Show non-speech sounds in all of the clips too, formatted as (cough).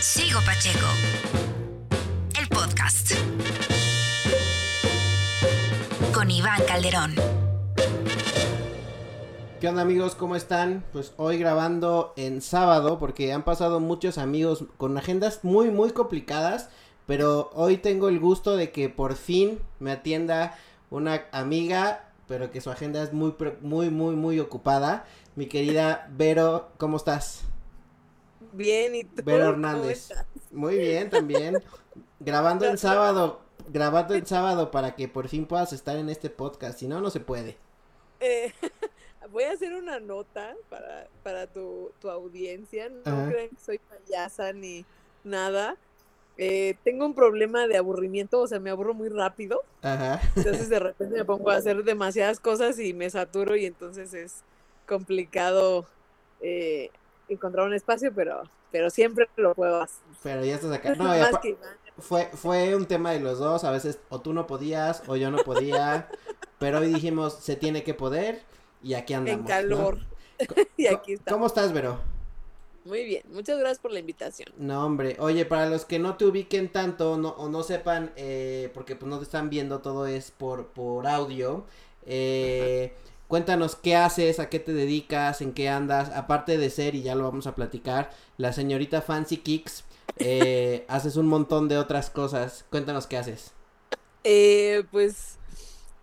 Sigo Pacheco. El podcast. Con Iván Calderón. ¿Qué onda amigos? ¿Cómo están? Pues hoy grabando en sábado porque han pasado muchos amigos con agendas muy muy complicadas, pero hoy tengo el gusto de que por fin me atienda una amiga, pero que su agenda es muy muy muy muy ocupada. Mi querida Vero, ¿cómo estás? Bien, ¿y tú? Vero Hernández. Muy bien, también. (laughs) grabando el sábado, grabando el sábado para que por fin puedas estar en este podcast, si no, no se puede. Eh, (laughs) voy a hacer una nota para, para tu, tu audiencia. No creen que soy payasa ni nada. Eh, tengo un problema de aburrimiento, o sea, me aburro muy rápido. Ajá. Entonces de repente me pongo a hacer demasiadas cosas y me saturo y entonces es complicado eh, encontrar un espacio, pero, pero siempre lo puedo hacer. Pero ya estás acá. (laughs) No, ya fue, fue un tema de los dos, a veces o tú no podías o yo no podía, pero hoy dijimos se tiene que poder y aquí andamos. En calor. (laughs) y aquí estamos. ¿Cómo estás, Vero? Muy bien, muchas gracias por la invitación. No, hombre, oye, para los que no te ubiquen tanto no, o no sepan, eh, porque pues no te están viendo, todo es por, por audio, eh, cuéntanos qué haces, a qué te dedicas, en qué andas, aparte de ser, y ya lo vamos a platicar, la señorita Fancy Kicks, eh, haces un montón de otras cosas, cuéntanos qué haces. Eh, pues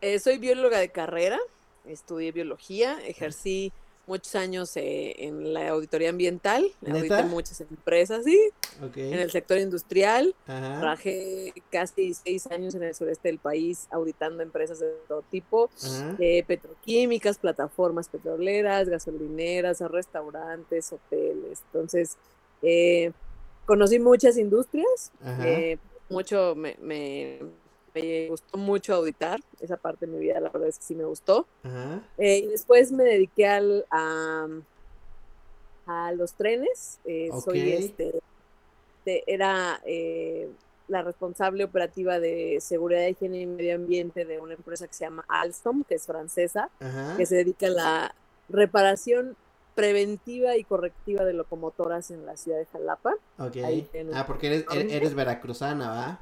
eh, soy bióloga de carrera, estudié biología, ejercí muchos años eh, en la auditoría ambiental, audité muchas empresas, sí, en el sector industrial, trabajé casi seis años en el sureste del país auditando empresas de todo tipo, eh, petroquímicas, plataformas petroleras, gasolineras, restaurantes, hoteles, entonces eh, conocí muchas industrias, mucho me me gustó mucho auditar, esa parte de mi vida la verdad es que sí me gustó. Eh, y después me dediqué al, a, a los trenes, eh, soy este, era eh, la responsable operativa de seguridad, higiene y medio ambiente de una empresa que se llama Alstom, que es francesa, que se dedica a la reparación preventiva y correctiva de locomotoras en la ciudad de Jalapa. ah, porque eres, eres veracruzana, ¿va?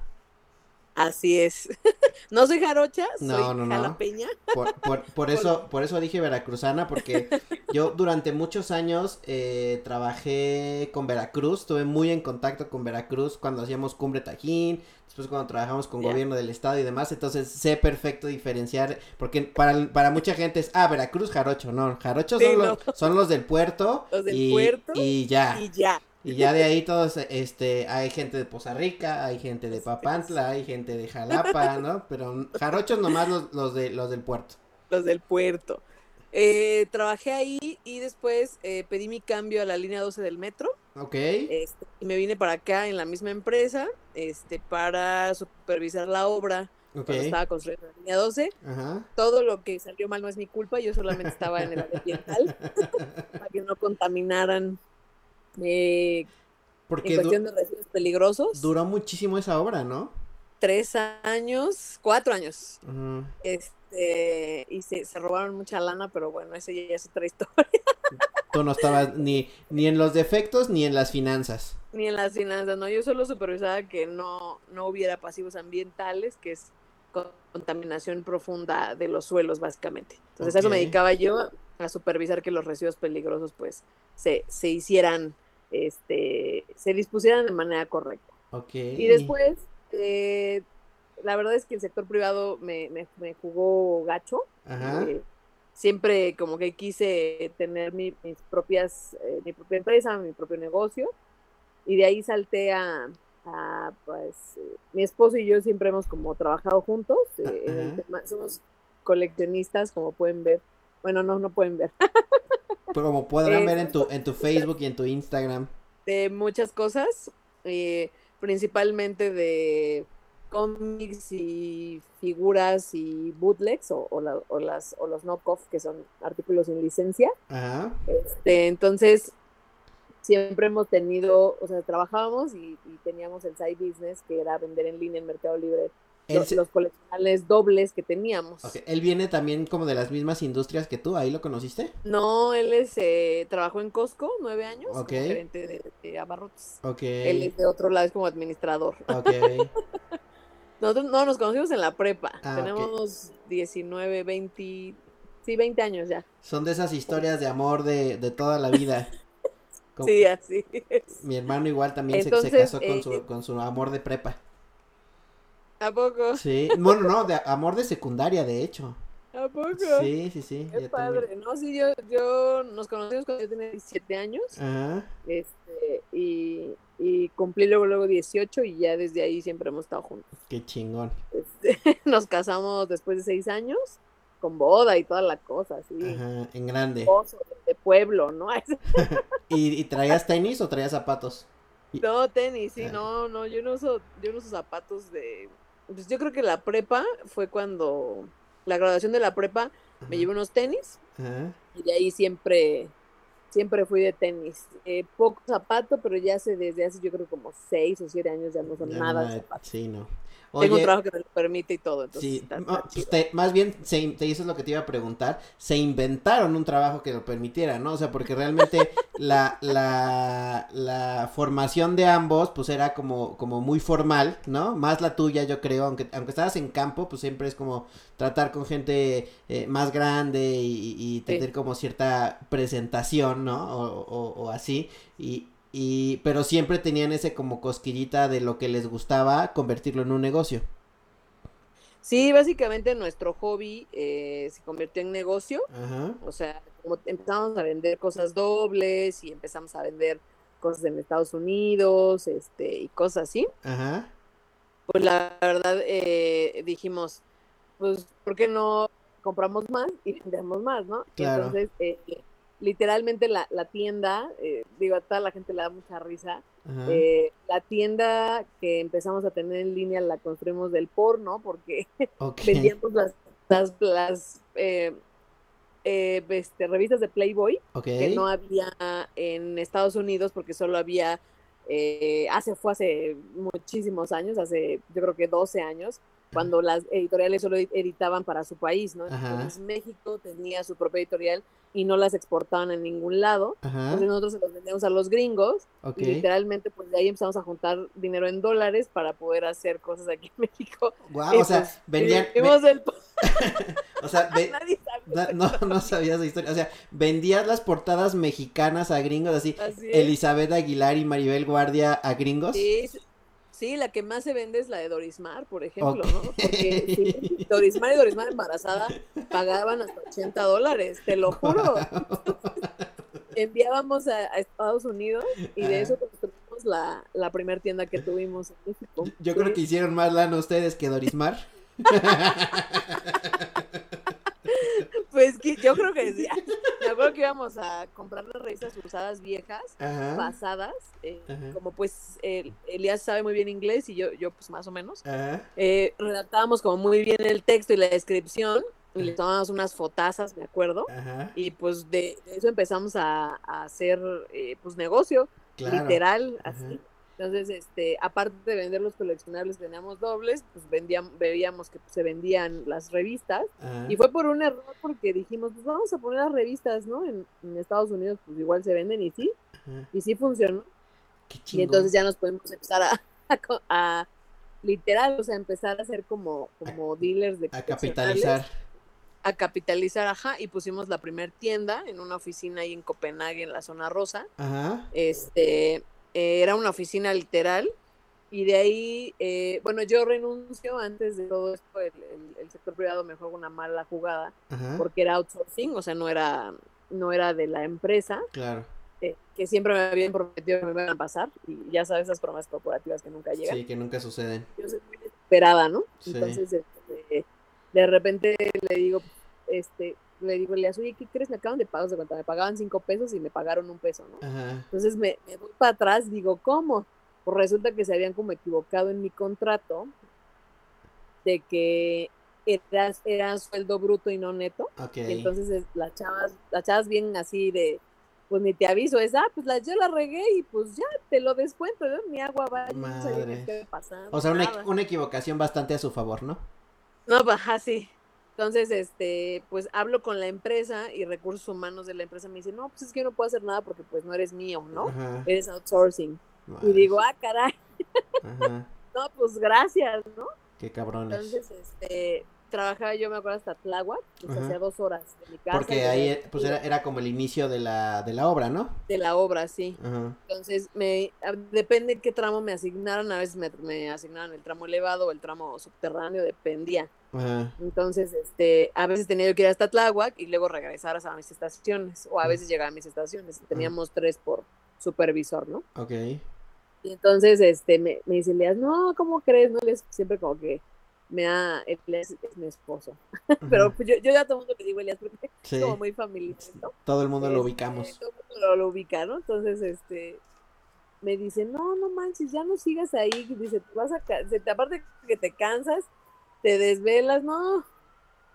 Así es. (laughs) no soy jarocha, soy no, jalapeña. Por, (laughs) eso, por eso dije veracruzana, porque (laughs) yo durante muchos años eh, trabajé con Veracruz, estuve muy en contacto con Veracruz cuando hacíamos Cumbre Tajín, después cuando trabajamos con gobierno del estado y demás, entonces sé perfecto diferenciar, porque para, para mucha gente es, ah, Veracruz, jarocho, no, jarochos son, los, son los del puerto. Los del puerto. Y ya. Y ya. Y ya de ahí todos, este, hay gente de Poza Rica, hay gente de Papantla, hay gente de Jalapa, ¿no? Pero jarochos nomás los, los, de, los del puerto. Los del puerto. Eh, trabajé ahí y después eh, pedí mi cambio a la línea 12 del metro. Ok. Este, y me vine para acá en la misma empresa, este, para supervisar la obra. Cuando estaba construyendo la línea 12. Ajá. Todo lo que salió mal no es mi culpa, yo solamente estaba en el ambiental (laughs) para que no contaminaran eh, Porque en cuestión de residuos peligrosos. Duró muchísimo esa obra, ¿no? Tres años, cuatro años. Este, y se, se, robaron mucha lana, pero bueno, eso ya es otra (laughs) historia. Tú no estabas ni, ni en los defectos ni en las finanzas. Ni en las finanzas, no. Yo solo supervisaba que no, no hubiera pasivos ambientales, que es contaminación profunda de los suelos, básicamente. Entonces, a eso me dedicaba yo, a supervisar que los residuos peligrosos, pues, se, se hicieran este, se dispusieran de manera correcta. Y después, eh, la verdad es que el sector privado me, me, jugó gacho. Eh, siempre como que quise tener mi, mis propias, eh, mi propia empresa, mi propio negocio. Y de ahí salté a, pues, mi esposo y yo siempre hemos como trabajado juntos. somos coleccionistas, como pueden ver. Bueno, no, no pueden ver. (laughs) como podrán ver en tu, en tu Facebook y en tu Instagram. De muchas cosas, eh, principalmente de cómics y figuras y bootlegs o, o, las, o los knockoff que son artículos sin licencia. Ajá. Este, entonces, siempre hemos tenido, o sea, trabajábamos y, y, teníamos el side business que era vender en línea en Mercado Libre los, coleccionables dobles que teníamos. Él viene también como de las mismas industrias que tú, ¿ahí lo conociste? No, él es, eh, trabajó en Costco nueve años, como gerente de, abarrotes. Él es de otro lado, es como administrador. (laughs) Nosotros no nos conocimos en la prepa, ah, tenemos 19, 20, sí, 20 años ya. Son de esas historias de amor de, de toda la vida. (laughs) sí, así es. Mi hermano igual también se, casó con, su, eh, con su amor de prepa. ¿A poco? Sí, bueno, no, de amor de secundaria, de hecho. ¿A poco? Sí, sí, sí. Qué padre, ¿no? Sí, yo, yo nos conocimos cuando yo tenía 17 años. Ajá. Este, y, y cumplí luego, luego 18 y ya desde ahí siempre hemos estado juntos. Qué chingón. Este, (laughs) nos casamos después de seis años con boda y toda la cosa, sí. Ajá, en grande. de pueblo, ¿no? (laughs) (laughs) ¿Y, ¿Y traías tenis o traías zapatos? No, tenis, sí, ah. no, no, yo no uso, yo no uso zapatos de pues yo creo que la prepa fue cuando la graduación de la prepa me llevé unos tenis y de ahí siempre siempre fui de tenis. Eh, poco zapato, pero ya hace desde hace yo creo como seis o siete años ya no son nada de zapatos. Sí, no. Tengo un trabajo que me lo permite y todo. Entonces sí, más bien, se, te hizo lo que te iba a preguntar, se inventaron un trabajo que lo permitiera, ¿no? O sea, porque realmente (laughs) la, la, la formación de ambos, pues era como, como muy formal, ¿no? Más la tuya, yo creo, aunque, aunque estabas en campo, pues siempre es como tratar con gente eh, más grande y, tener como cierta presentación, ¿no? O, o, o así, y, y, pero siempre tenían ese como cosquillita de lo que les gustaba convertirlo en un negocio. Sí, básicamente nuestro hobby eh, se convirtió en negocio. O sea, como empezamos a vender cosas dobles y empezamos a vender cosas en Estados Unidos, este, y cosas así. Ajá. Pues la verdad eh, dijimos, pues, ¿por qué no compramos más y vendemos más, no? Claro. Entonces, eh, literalmente la, la tienda, eh, digo, a toda la gente le da mucha risa. Eh, la tienda que empezamos a tener en línea la construimos del porno porque (laughs) vendíamos las, las, eh, este, revistas de Playboy que no había en Estados Unidos porque solo había, hace, fue hace muchísimos años, hace yo creo que 12 años, cuando las editoriales solo editaban para su país, ¿no? Entonces México tenía su propia editorial y no las exportaban en ningún lado. Entonces nosotros se los vendíamos a los gringos y literalmente pues de ahí empezamos a juntar dinero en dólares para poder hacer cosas aquí en México. Wow, o sea, pues, vendían... (laughs) o sea, no, no sabías la historia. O sea, vendías las portadas mexicanas a gringos, así, así Elizabeth Aguilar y Maribel Guardia a gringos. Sí, Sí, la que más se vende es la de Dorismar, por ejemplo, ¿no? Porque sí, (laughs) Dorismar y Dorismar embarazada pagaban hasta 80 dólares, te lo juro. (laughs) Enviábamos a, Estados Unidos y de eso construimos la, la primera tienda que tuvimos en México. Yo creo que hicieron más lana ustedes que Dorismar. (laughs) (laughs) Pues que yo creo que sí. (laughs) Me acuerdo que íbamos a comprar las revistas usadas viejas, pasadas. Eh, como pues Elías sabe muy bien inglés y yo, yo pues más o menos. Eh, redactábamos como muy bien el texto y la descripción. Y le tomábamos unas fotazas, me acuerdo. Y pues de, eso empezamos a, hacer eh, pues negocio, literal, así. Entonces, este, aparte de vender los coleccionables, teníamos dobles, pues vendíamos, veíamos que se vendían las revistas. Y fue por un error porque dijimos, pues vamos a poner las revistas, ¿no? En, Estados Unidos, pues igual se venden y sí. Y sí funcionó. y entonces ya nos podemos empezar a, a, literal, o sea, empezar a ser como, como dealers de A capitalizar. A capitalizar, ajá, y pusimos la primer tienda en una oficina ahí en Copenhague, en la zona rosa. Ajá. Este, eh, era una oficina literal y de ahí, eh, bueno, yo renuncio antes de todo esto, el, sector privado me juega una mala jugada porque era outsourcing, o sea, no era, no era de la empresa. Claro. Eh, que siempre me habían prometido que me iban a pasar y ya sabes esas promesas corporativas que nunca llegan. Sí, que nunca suceden. Yo soy muy desesperada, ¿no? Entonces, este, de repente le digo, este, le digo, le oye, ¿qué crees? Me acaban de pagar, de cuenta, me pagaban cinco pesos y me pagaron un peso, ¿no? Entonces me, voy para atrás, digo, ¿cómo? Pues resulta que se habían como equivocado en mi contrato de que era, era sueldo bruto y no neto. Entonces las chavas, las chavas vienen así de, pues ni te aviso, es, ah, pues la, yo la regué y pues ya te lo descuento, ¿no? mi agua va, Madre. O sea, una, una, equivocación bastante a su favor, ¿no? No, baja, sí. Entonces, este, pues hablo con la empresa y recursos humanos de la empresa me dicen, no, pues es que yo no puedo hacer nada porque pues no eres mío, ¿no? Eres outsourcing. Y digo, ah, caray. (laughs) no, pues gracias, ¿no? Qué cabrones. Entonces, este, trabajaba yo, me acuerdo, hasta Tláhuac, pues hacía dos horas de mi casa. Porque ahí, pues era, era, como el inicio de la, de la obra, ¿no? De la obra, sí. Entonces, me, depende qué tramo me asignaron, a veces me, me asignaron el tramo elevado o el tramo subterráneo, dependía. Entonces, este, a veces tenía yo que ir hasta Tláhuac y luego regresar a mis estaciones, o a veces llegaba a mis estaciones, teníamos tres por supervisor, ¿no? Ok. Y entonces, este, me, me dice Leas, no, ¿cómo crees? No, les siempre como que me ha, Elias es mi esposo. (laughs) Pero pues yo, yo ya todo el mundo le digo Elias porque es como muy familiar, ¿no? Todo el mundo lo este, ubicamos. Todo el mundo lo, ubica, ¿no? Entonces, este, me dice, no, no manches, ya no sigas ahí. Dice, te vas a, aparte que te cansas, te desvelas, no,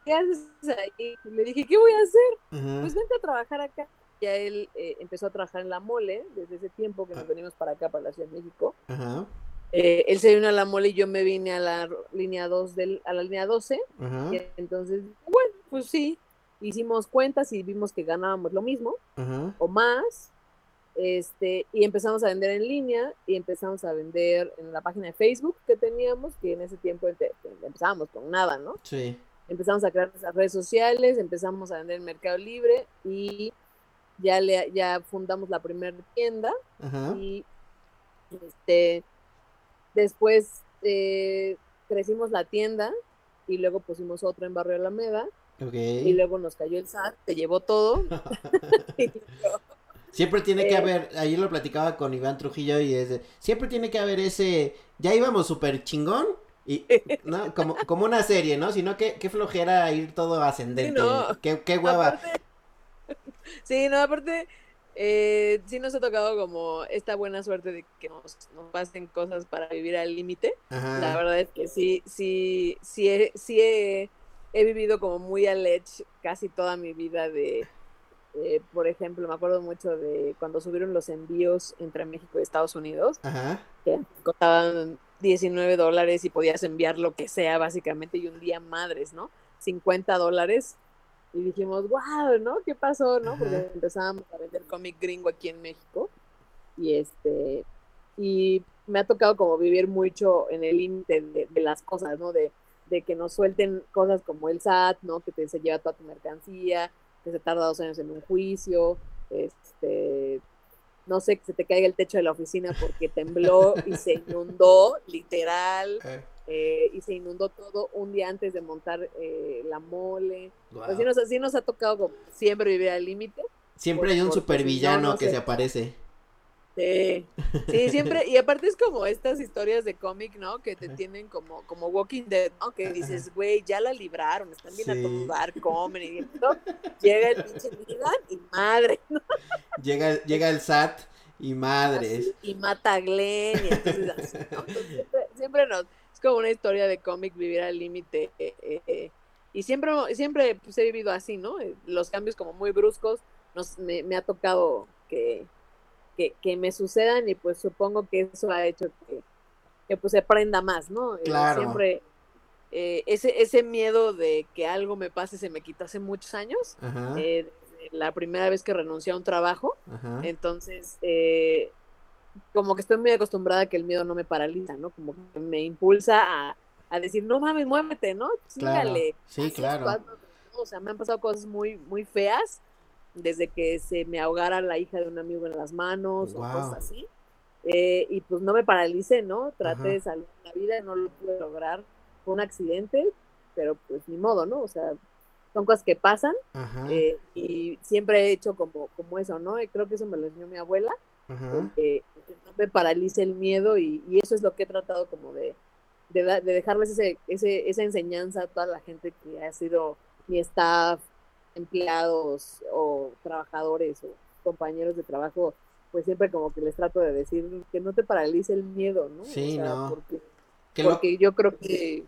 ¿qué haces ahí? le dije, ¿qué voy a hacer? Pues vente a trabajar acá. Ya él eh, empezó a trabajar en la mole desde ese tiempo que nos ah. venimos para acá, para la Ciudad de México. Ajá. Eh, él se vino a la mole y yo me vine a la línea 2 del, a la línea 12. Y entonces, bueno, pues sí, hicimos cuentas y vimos que ganábamos lo mismo o más. Este, y empezamos a vender en línea y empezamos a vender en la página de Facebook que teníamos, que en ese tiempo empezábamos con nada, ¿no? Sí. Empezamos a crear nuestras redes sociales, empezamos a vender en Mercado Libre y ya, le, ya fundamos la primera tienda y este Después eh, crecimos la tienda y luego pusimos otra en Barrio Alameda. Y luego nos cayó el SAT, se llevó todo. (laughs) (laughs) siempre tiene que eh, haber, ayer lo platicaba con Iván Trujillo y es siempre tiene que haber ese, ya íbamos súper chingón y, ¿no? Como, como una serie, ¿no? Sino que qué flojera ir todo ascendente, qué, qué hueva. (laughs) sí, no, aparte, eh, sí nos ha tocado como esta buena suerte de que nos, pasen cosas para vivir al límite. La verdad es que sí, sí, sí, he, sí he, vivido como muy al edge casi toda mi vida de, eh, por ejemplo, me acuerdo mucho de cuando subieron los envíos entre México y Estados Unidos, que costaban 19 dólares y podías enviar lo que sea básicamente y un día madres, ¿no? 50 dólares y dijimos, wow, ¿no? ¿Qué pasó, no? Porque empezábamos a vender cómic gringo aquí en México y este, y me ha tocado como vivir mucho en el límite de, las cosas, ¿no? De, de, que nos suelten cosas como el SAT, ¿no? Que te se lleva toda tu mercancía, que se tarda dos años en un juicio, este, no sé, que se te caiga el techo de la oficina porque tembló y se (laughs) inundó, literal. Eh. Eh, y se inundó todo un día antes de montar eh, la mole. Pues sí nos, ha tocado siempre vivir al límite. Siempre hay un supervillano que se aparece. Sí, sí, siempre, y aparte es como estas historias de cómic, ¿no? Que te tienen como, como Walking Dead, ¿no? Que dices, güey, ya la libraron, están bien a todo dar, comen y todo. Llega el pinche y madre, ¿no? Llega, llega el SAT y madres. y mata a Glenn y entonces así, ¿no? siempre nos, es como una historia de cómic vivir al límite. Eh, eh, y siempre, siempre pues, he vivido así, ¿no? Eh, los cambios como muy bruscos nos, me, ha tocado que, que, me sucedan y pues supongo que eso ha hecho que, pues se aprenda más, ¿no? Claro. siempre ese, ese miedo de que algo me pase se me quitó hace muchos años. la primera vez que renuncié a un trabajo. Entonces, como que estoy muy acostumbrada a que el miedo no me paraliza, ¿no? Como que me impulsa a, decir, no mames, muévete, ¿no? Sígale. Sí, claro. o sea, me han pasado cosas muy, muy feas, desde que se me ahogara la hija de un amigo en las manos o cosas así. Eh, y pues no me paralicé, ¿no? Traté de salvar la vida, no lo pude lograr. Fue un accidente, pero pues ni modo, ¿no? O sea, son cosas que pasan eh, y siempre he hecho como, como eso, ¿no? Y creo que eso me lo enseñó mi abuela, que no me paralice el miedo y, eso es lo que he tratado como de, de, dejarles ese, ese, esa enseñanza a toda la gente que ha sido mi staff, empleados o trabajadores o compañeros de trabajo, pues siempre como que les trato de decir que no te paralice el miedo, ¿no? Sí, no. Porque, porque yo creo que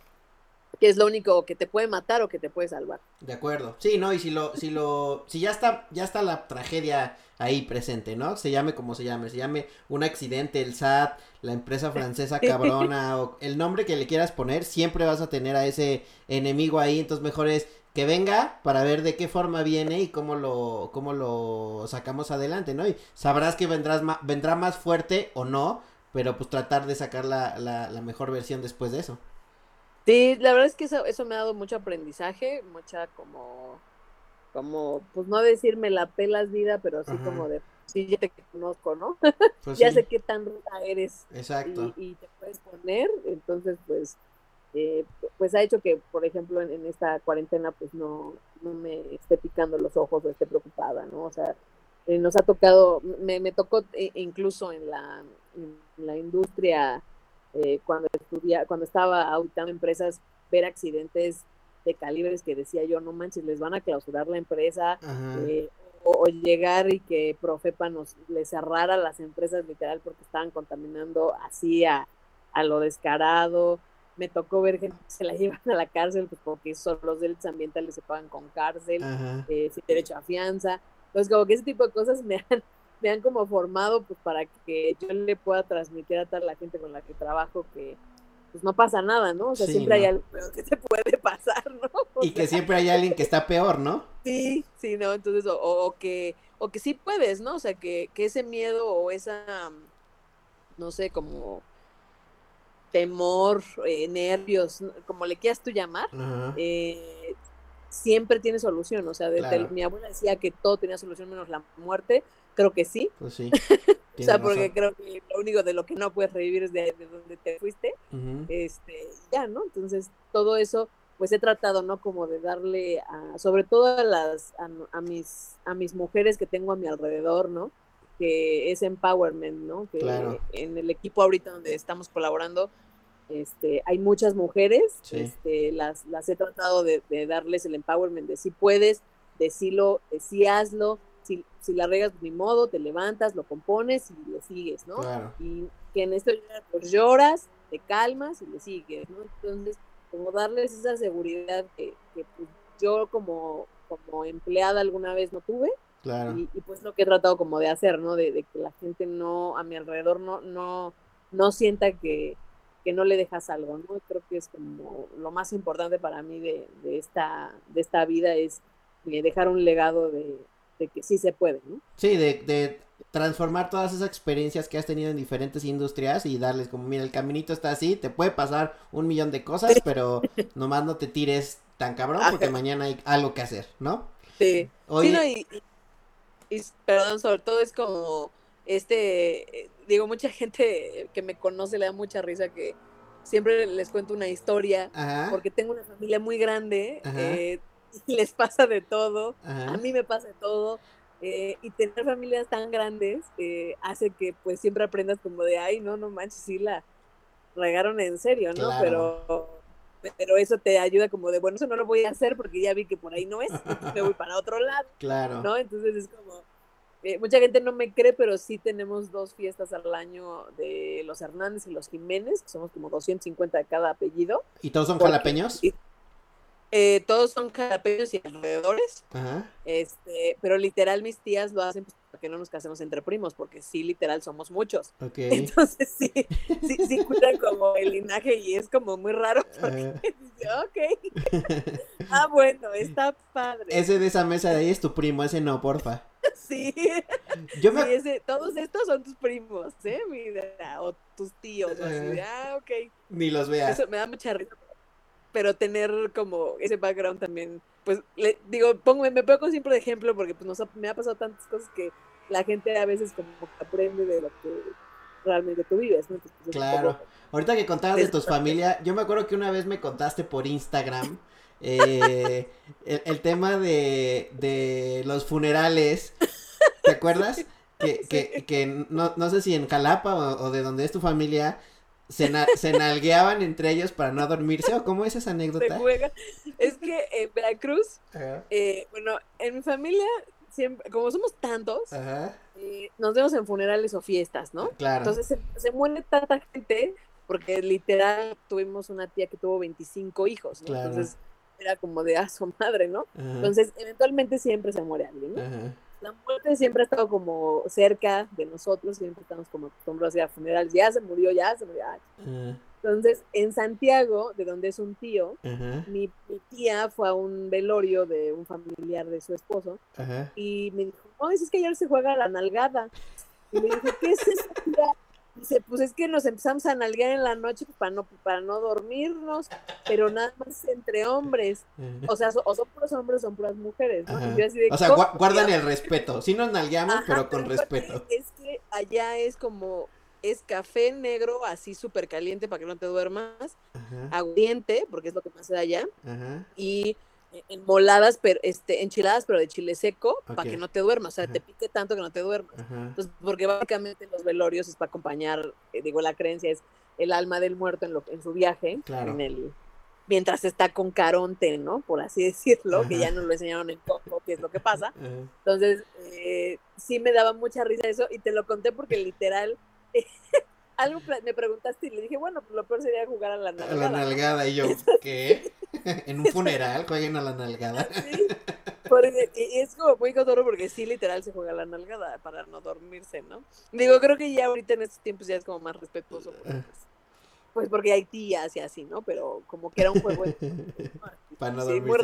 que es lo único que te puede matar o que te puede salvar. De acuerdo. Sí, no, y si lo, si lo, si ya está, ya está la tragedia ahí presente, ¿no? Se llame como se llame, se llame un accidente, el SAT, la empresa francesa (laughs) cabrona, o el nombre que le quieras poner, siempre vas a tener a ese enemigo ahí, entonces mejor es que venga para ver de qué forma viene y cómo lo, cómo lo sacamos adelante, ¿no? Y sabrás que vendrás vendrá más fuerte o no, pero pues tratar de sacar la, la, la mejor versión después de eso. Sí, la verdad es que eso, eso me ha dado mucho aprendizaje, mucha como, como, pues no decirme la pelas vida, pero sí como de, sí, ya te conozco, ¿no? Pues (laughs) ya sé qué tan ruta eres. Exacto. Y, te puedes poner, entonces pues, eh, pues ha hecho que, por ejemplo, en, esta cuarentena pues no, no me esté picando los ojos o esté preocupada, ¿no? O sea, eh, nos ha tocado, me, me tocó eh, incluso en la, en la industria eh, cuando estudia, cuando estaba auditando empresas, ver accidentes de calibres que decía yo, no manches, les van a clausurar la empresa, o, llegar y que Profepa nos le cerrara las empresas literal porque estaban contaminando así a, lo descarado. Me tocó ver gente que se la (laughs) llevan a la cárcel pues, porque son los delitos ambientales se pagan con cárcel, eh, sin derecho a fianza. Entonces, como que ese tipo de cosas me han, me han como formado pues para que yo le pueda transmitir a toda la gente con la que trabajo que pues no pasa nada, ¿no? O sea, siempre hay algo (laughs) que se puede pasar, ¿no? y que siempre hay alguien que está peor, ¿no? Sí, sí, ¿no? Entonces, o, que, o que sí puedes, ¿no? O sea, que, que ese miedo o esa, no sé, como temor, eh, nervios, como le quieras tú llamar, eh, siempre tiene solución. O sea, mi abuela decía que todo tenía solución menos la muerte, creo que sí. Pues sí. (laughs) o sea, porque creo que lo único de lo que no puedes revivir es de, donde te fuiste. Este, ya, ¿no? Entonces, todo eso, pues he tratado, ¿no? Como de darle a, sobre todo a las, a, mis, a mis mujeres que tengo a mi alrededor, ¿no? Que es empowerment, ¿no? Que en el equipo ahorita donde estamos colaborando, este, hay muchas mujeres, este, las, las he tratado de, darles el empowerment de si puedes, decirlo, de si hazlo, si, si la regas, ni modo, te levantas, lo compones y le sigues, ¿no? Y que en esto pues lloras, te calmas y le sigues, ¿no? Entonces, como darles esa seguridad que, que pues, yo como, como empleada alguna vez no tuve. Claro. Y, pues lo que he tratado como de hacer, ¿no? De, de, que la gente no, a mi alrededor no, no, no sienta que, que no le dejas algo, ¿no? Creo que es como lo más importante para mí de, de esta, de esta vida es eh, dejar un legado de, de que sí se puede, ¿no? Sí, de, de transformar todas esas experiencias que has tenido en diferentes industrias y darles como, mira, el caminito está así, te puede pasar un millón de cosas, pero (laughs) nomás no te tires tan cabrón porque mañana hay algo que hacer, ¿no? Sí. Oye... y, perdón, sobre todo es como, este, digo, mucha gente que me conoce le da mucha risa que siempre les cuento una historia, porque tengo una familia muy grande, eh, (laughs) les pasa de todo, a mí me pasa de todo, eh, y tener familias tan grandes eh, hace que pues siempre aprendas como de, ay, no, no manches, sí la regaron en serio, ¿no? Pero pero eso te ayuda como de, bueno, eso no lo voy a hacer porque ya vi que por ahí no es, (laughs) me voy para otro lado, claro. ¿no? Entonces es como, eh, mucha gente no me cree, pero sí tenemos dos fiestas al año de los Hernández y los Jiménez, que somos como 250 de cada apellido. ¿Y todos son jalapeños? Eh, todos son jalapeños y alrededores. Este, pero literal mis tías lo hacen pues, que no nos casemos entre primos, porque sí, literal somos muchos. (laughs) Entonces sí, sí, sí cuidan como el linaje y es como muy raro porque (laughs) dice, ok. (laughs) ah, bueno, está padre. Ese de esa mesa de ahí es tu primo, ese no, porfa. Sí. Yo me... ese, todos estos son tus primos, ¿eh? Mira, o tus tíos, o así, ah, ok. Ni los veas. Eso me da mucha risa pero tener como ese background también, pues le, digo, pongo, me pongo siempre de ejemplo porque pues nos me ha pasado tantas cosas que la gente a veces como aprende de lo que realmente tú vives, ¿no? Pues, claro. Ahorita que contabas de tus familia, yo me acuerdo que una vez me contaste por Instagram eh, el, tema de, de los funerales, ¿te acuerdas? (laughs) Que, que, que no, no sé si en Jalapa o, o de donde es tu familia, se, nalgueaban entre ellos para no dormirse o cómo es esa anécdota? Es que en Veracruz, eh, bueno, en mi familia, siempre, como somos tantos, eh, nos vemos en funerales o fiestas, ¿no? Claro. Entonces se, muere tanta gente porque literal tuvimos una tía que tuvo 25 hijos, ¿no? Entonces era como de, ah, su madre, ¿no? Entonces, eventualmente siempre se muere alguien, ¿no? La muerte siempre ha estado como cerca de nosotros, siempre estamos como acostumbrados a ir a funerales, ya se murió, ya se murió. Entonces, en Santiago, de donde es un tío, mi, tía fue a un velorio de un familiar de su esposo y me dijo, no, es que ayer se juega la nalgada. Y me dijo, ¿qué es eso? Dice, pues es que nos empezamos a nalguear en la noche para no, para no dormirnos, pero nada más entre hombres. O sea, o son puros hombres o son puras mujeres, ¿no? o sea, guardan el respeto. Sí nos nalgueamos, pero con respeto. Es que allá es como, es café negro así súper caliente para que no te duermas, agudiente, porque es lo que pasa allá, y en moladas, pero este, enchiladas, pero de chile seco, para que no te duermas, o sea, te pique tanto que no te duermas. Entonces, porque básicamente los velorios es para acompañar, eh, digo, la creencia es el alma del muerto en, lo, en su viaje, en el, mientras está con Caronte, ¿no? Por así (laughs) decirlo, que ya nos lo enseñaron en Coco, que es lo que pasa. Entonces, eh, sí me daba mucha risa eso, y te lo conté porque literal... (laughs) algo me preguntaste y le dije, bueno, pues lo peor sería jugar a la nalgada. A la nalgada, y yo, (laughs) ¿qué? (laughs) en un funeral jueguen a la nalgada. (laughs) y es como muy cotorro porque sí, literal, se juega a la nalgada para no dormirse, ¿no? Digo, creo que ya ahorita en estos tiempos ya es como más respetuoso. Porque, pues, pues porque hay tías y así, ¿no? Pero como que era un juego. (laughs) Para no dormir.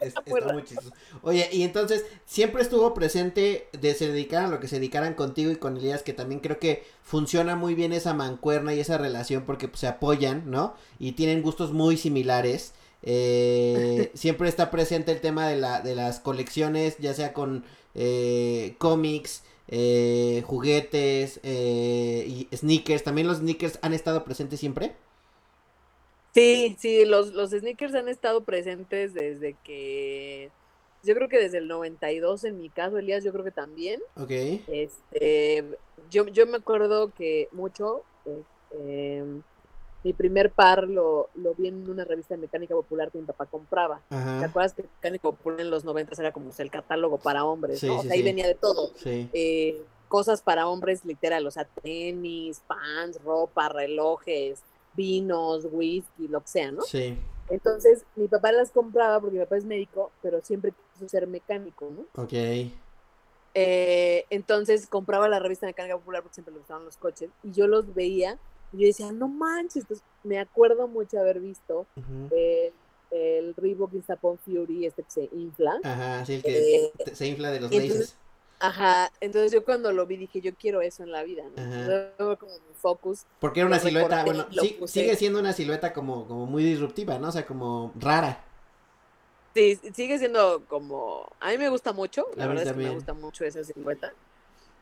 está muy chistoso. Oye, y entonces, siempre estuvo presente de se dedicaran a lo que se dedicaran contigo y con Elías, que también creo que funciona muy bien esa mancuerna y esa relación porque pues, se apoyan, ¿no? Y tienen gustos muy similares. Eh, (laughs) siempre está presente el tema de, la, de las colecciones, ya sea con eh, cómics, eh, juguetes eh, y sneakers. ¿También los sneakers han estado presentes siempre? Sí, sí, los, los sneakers han estado presentes desde que, yo creo que desde el 92 en mi caso, Elías, yo creo que también. Ok. Este, yo, yo me acuerdo que mucho, eh, mi primer par lo, lo, vi en una revista de mecánica popular que mi papá compraba. ¿Te acuerdas que mecánica popular en los 90 era como el catálogo para hombres? ¿no? ahí venía de todo. Eh, cosas para hombres literal, o sea, tenis, pants, ropa, relojes, vinos, whisky, lo que sea, ¿no? Sí. Entonces, mi papá las compraba porque mi papá es médico, pero siempre quiso ser mecánico, ¿no? Ok. Eh, entonces compraba la revista de mecánica popular porque siempre le gustaban los coches y yo los veía y yo decía, no manches, entonces me acuerdo mucho haber visto eh, el Reebok Instapon Fury, este que se infla. Ajá, sí, el que eh, se infla de los laces. Ajá, entonces yo cuando lo vi dije, yo quiero eso en la vida, ¿no? como mi focus. Porque era una silueta, bueno, sigue siendo una silueta como, como muy disruptiva, ¿no? O sea, como rara. Sí, sigue siendo como, a mí me gusta mucho, la verdad es que me gusta mucho esa silueta.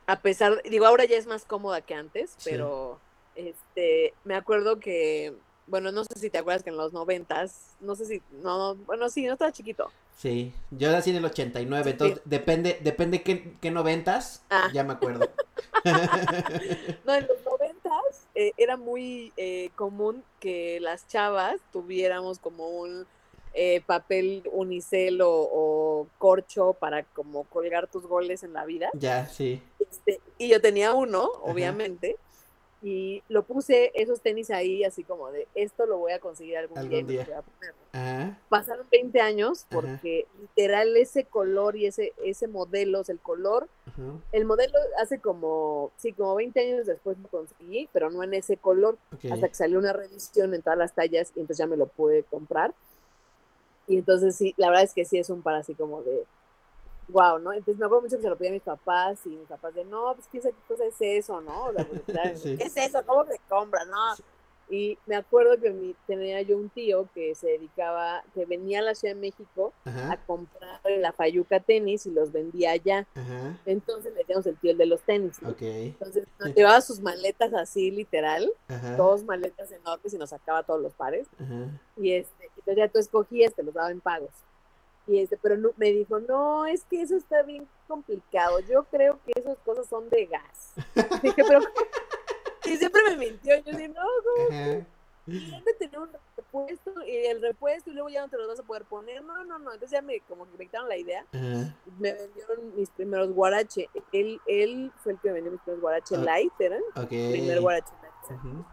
A pesar, digo, ahora ya es más cómoda que antes, pero este, me acuerdo que, bueno, no sé si te acuerdas que en los noventas, no sé si, no, bueno, sí, no estaba chiquito. Sí, yo nací en el 89, entonces depende, depende qué, qué noventas, ah. ya me acuerdo. (laughs) (laughs) no, en los noventas eh, era muy eh, común que las chavas tuviéramos como un eh, papel unicel o, corcho para como colgar tus goles en la vida. Ya, sí. Este, y yo tenía uno, obviamente, y lo puse esos tenis ahí así como de esto lo voy a conseguir algún, día, Pasaron 20 años porque literal ese color y ese ese modelo, el color, el modelo hace como sí, como 20 años después lo conseguí, pero no en ese color, hasta que salió una revisión en todas las tallas y entonces ya me lo pude comprar. Y entonces sí, la verdad es que sí es un par así como de wow, ¿no? Entonces me acuerdo mucho que se lo pedí a mis papás y mis papás de, no, pues qué cosa es eso, ¿no? (laughs) ¿Qué es eso? ¿Cómo se compra? No. Y me acuerdo que mi, tenía yo un tío que se dedicaba, que venía a la Ciudad de México a comprar la Fayuca tenis y los vendía allá. Entonces le decíamos el tío el de los tenis. Entonces nos llevaba sus maletas así, literal, dos maletas enormes y nos sacaba todos los pares. Y este, entonces ya tú escogías, te los daba en pagos. Y este, pero no, me dijo, no, es que eso está bien complicado. Yo creo que esas cosas son de gas. (laughs) Dije, pero (laughs) y siempre me mintió. Yo dije, no, ¿cómo? Siempre tenía un repuesto y el repuesto y luego ya no te lo vas a poder poner. No, no, no. Entonces ya me como que me quitaron la idea. Me vendieron mis primeros guarache. Él, él fue el que me vendió mis primeros guarache ah, light, ¿eran? Okay. Primer guarache light.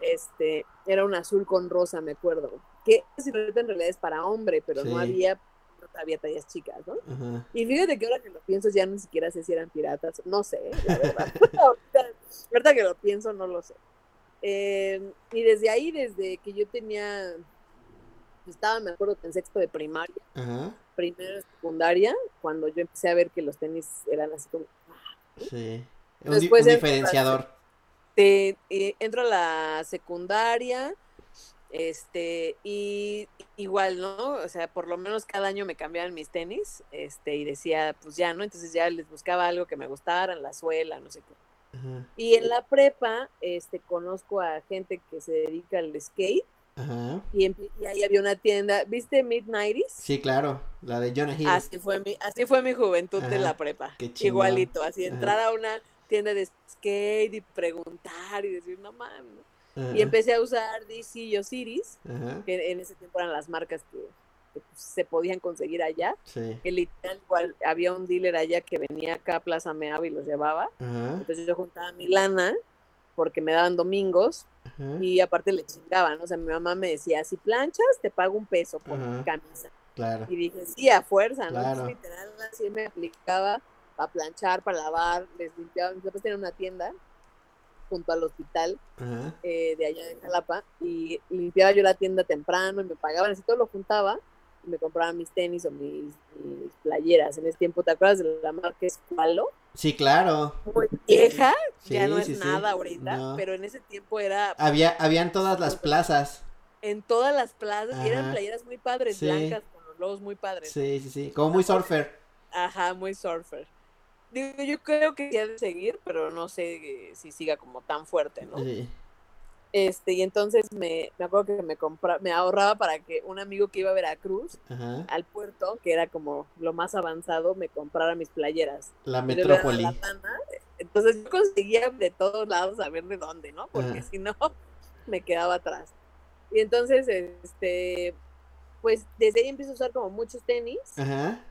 Este, era un azul con rosa, me acuerdo. Que silueta en realidad es para hombre, pero Sí. no había tallas chicas, ¿no? Ajá. Y fíjate que ahora que lo pienso ya ni siquiera sé si eran piratas, no sé, la verdad. (laughs) ahorita, ahorita que lo pienso no lo sé. Eh, y desde ahí, desde que yo tenía, estaba, me acuerdo, en sexto de primaria, Ajá. primero de secundaria, cuando yo empecé a ver que los tenis eran así como, Sí. Un, di- Después un diferenciador. te, eh, entro a la secundaria, este, y igual, ¿no? O sea, por lo menos cada año me cambiaban mis tenis, este, y decía, pues ya, ¿no? Entonces ya les buscaba algo que me gustara, la suela, no sé qué. Ajá. Y en la prepa, este, conozco a gente que se dedica al skate, Ajá. y, ahí había una tienda, ¿viste Midnighties? Sí, claro. La de Jonah Hill. Así fue mi, así fue mi juventud de Ajá, la prepa. qué. Igualito, así entrar a una tienda de skate y preguntar y decir, no mames. ¿No?". Ajá. Y empecé a usar DC y Osiris, Ajá. que en ese tiempo eran las marcas que, que, pues, se podían conseguir allá. Sí. Que literal, igual, había un dealer allá que venía acá a Plaza Meave y los llevaba. Ajá. Entonces yo juntaba mi lana porque me daban domingos y aparte le chingaban. O sea, mi mamá me decía, si planchas, te pago un peso por camisa. Claro. Y dije, sí, a fuerza, ¿no? Claro. Entonces, literal, así me aplicaba para planchar, para lavar, les limpiaba. Mis papás tenían una tienda junto al hospital eh, de allá de Jalapa y limpiaba yo la tienda temprano y me pagaban, así todo lo juntaba y me compraban mis tenis o mis, mis playeras. En ese tiempo, ¿te acuerdas de la marca Escualo? Sí, claro. Muy vieja, Sí, ya no es sí, sí. nada ahorita, No. pero en ese tiempo era Había, habían todas las plazas. en todas las plazas y eran playeras muy padres, blancas, con los logos muy padres. Sí, sí, sí. Como muy surfer. Ajá, muy surfer. Digo, yo creo que ya de seguir, pero no sé si siga como tan fuerte, ¿no? Sí. Este, y entonces me, me acuerdo que me compra, me ahorraba para que un amigo que iba a Veracruz Ajá. al puerto, que era como lo más avanzado, me comprara mis playeras. La metrópoli. la Entonces yo conseguía de todos lados saber de dónde, ¿no? Porque si no, (laughs) me quedaba atrás. Y entonces, este, pues desde ahí empiezo a usar como muchos tenis. Ajá.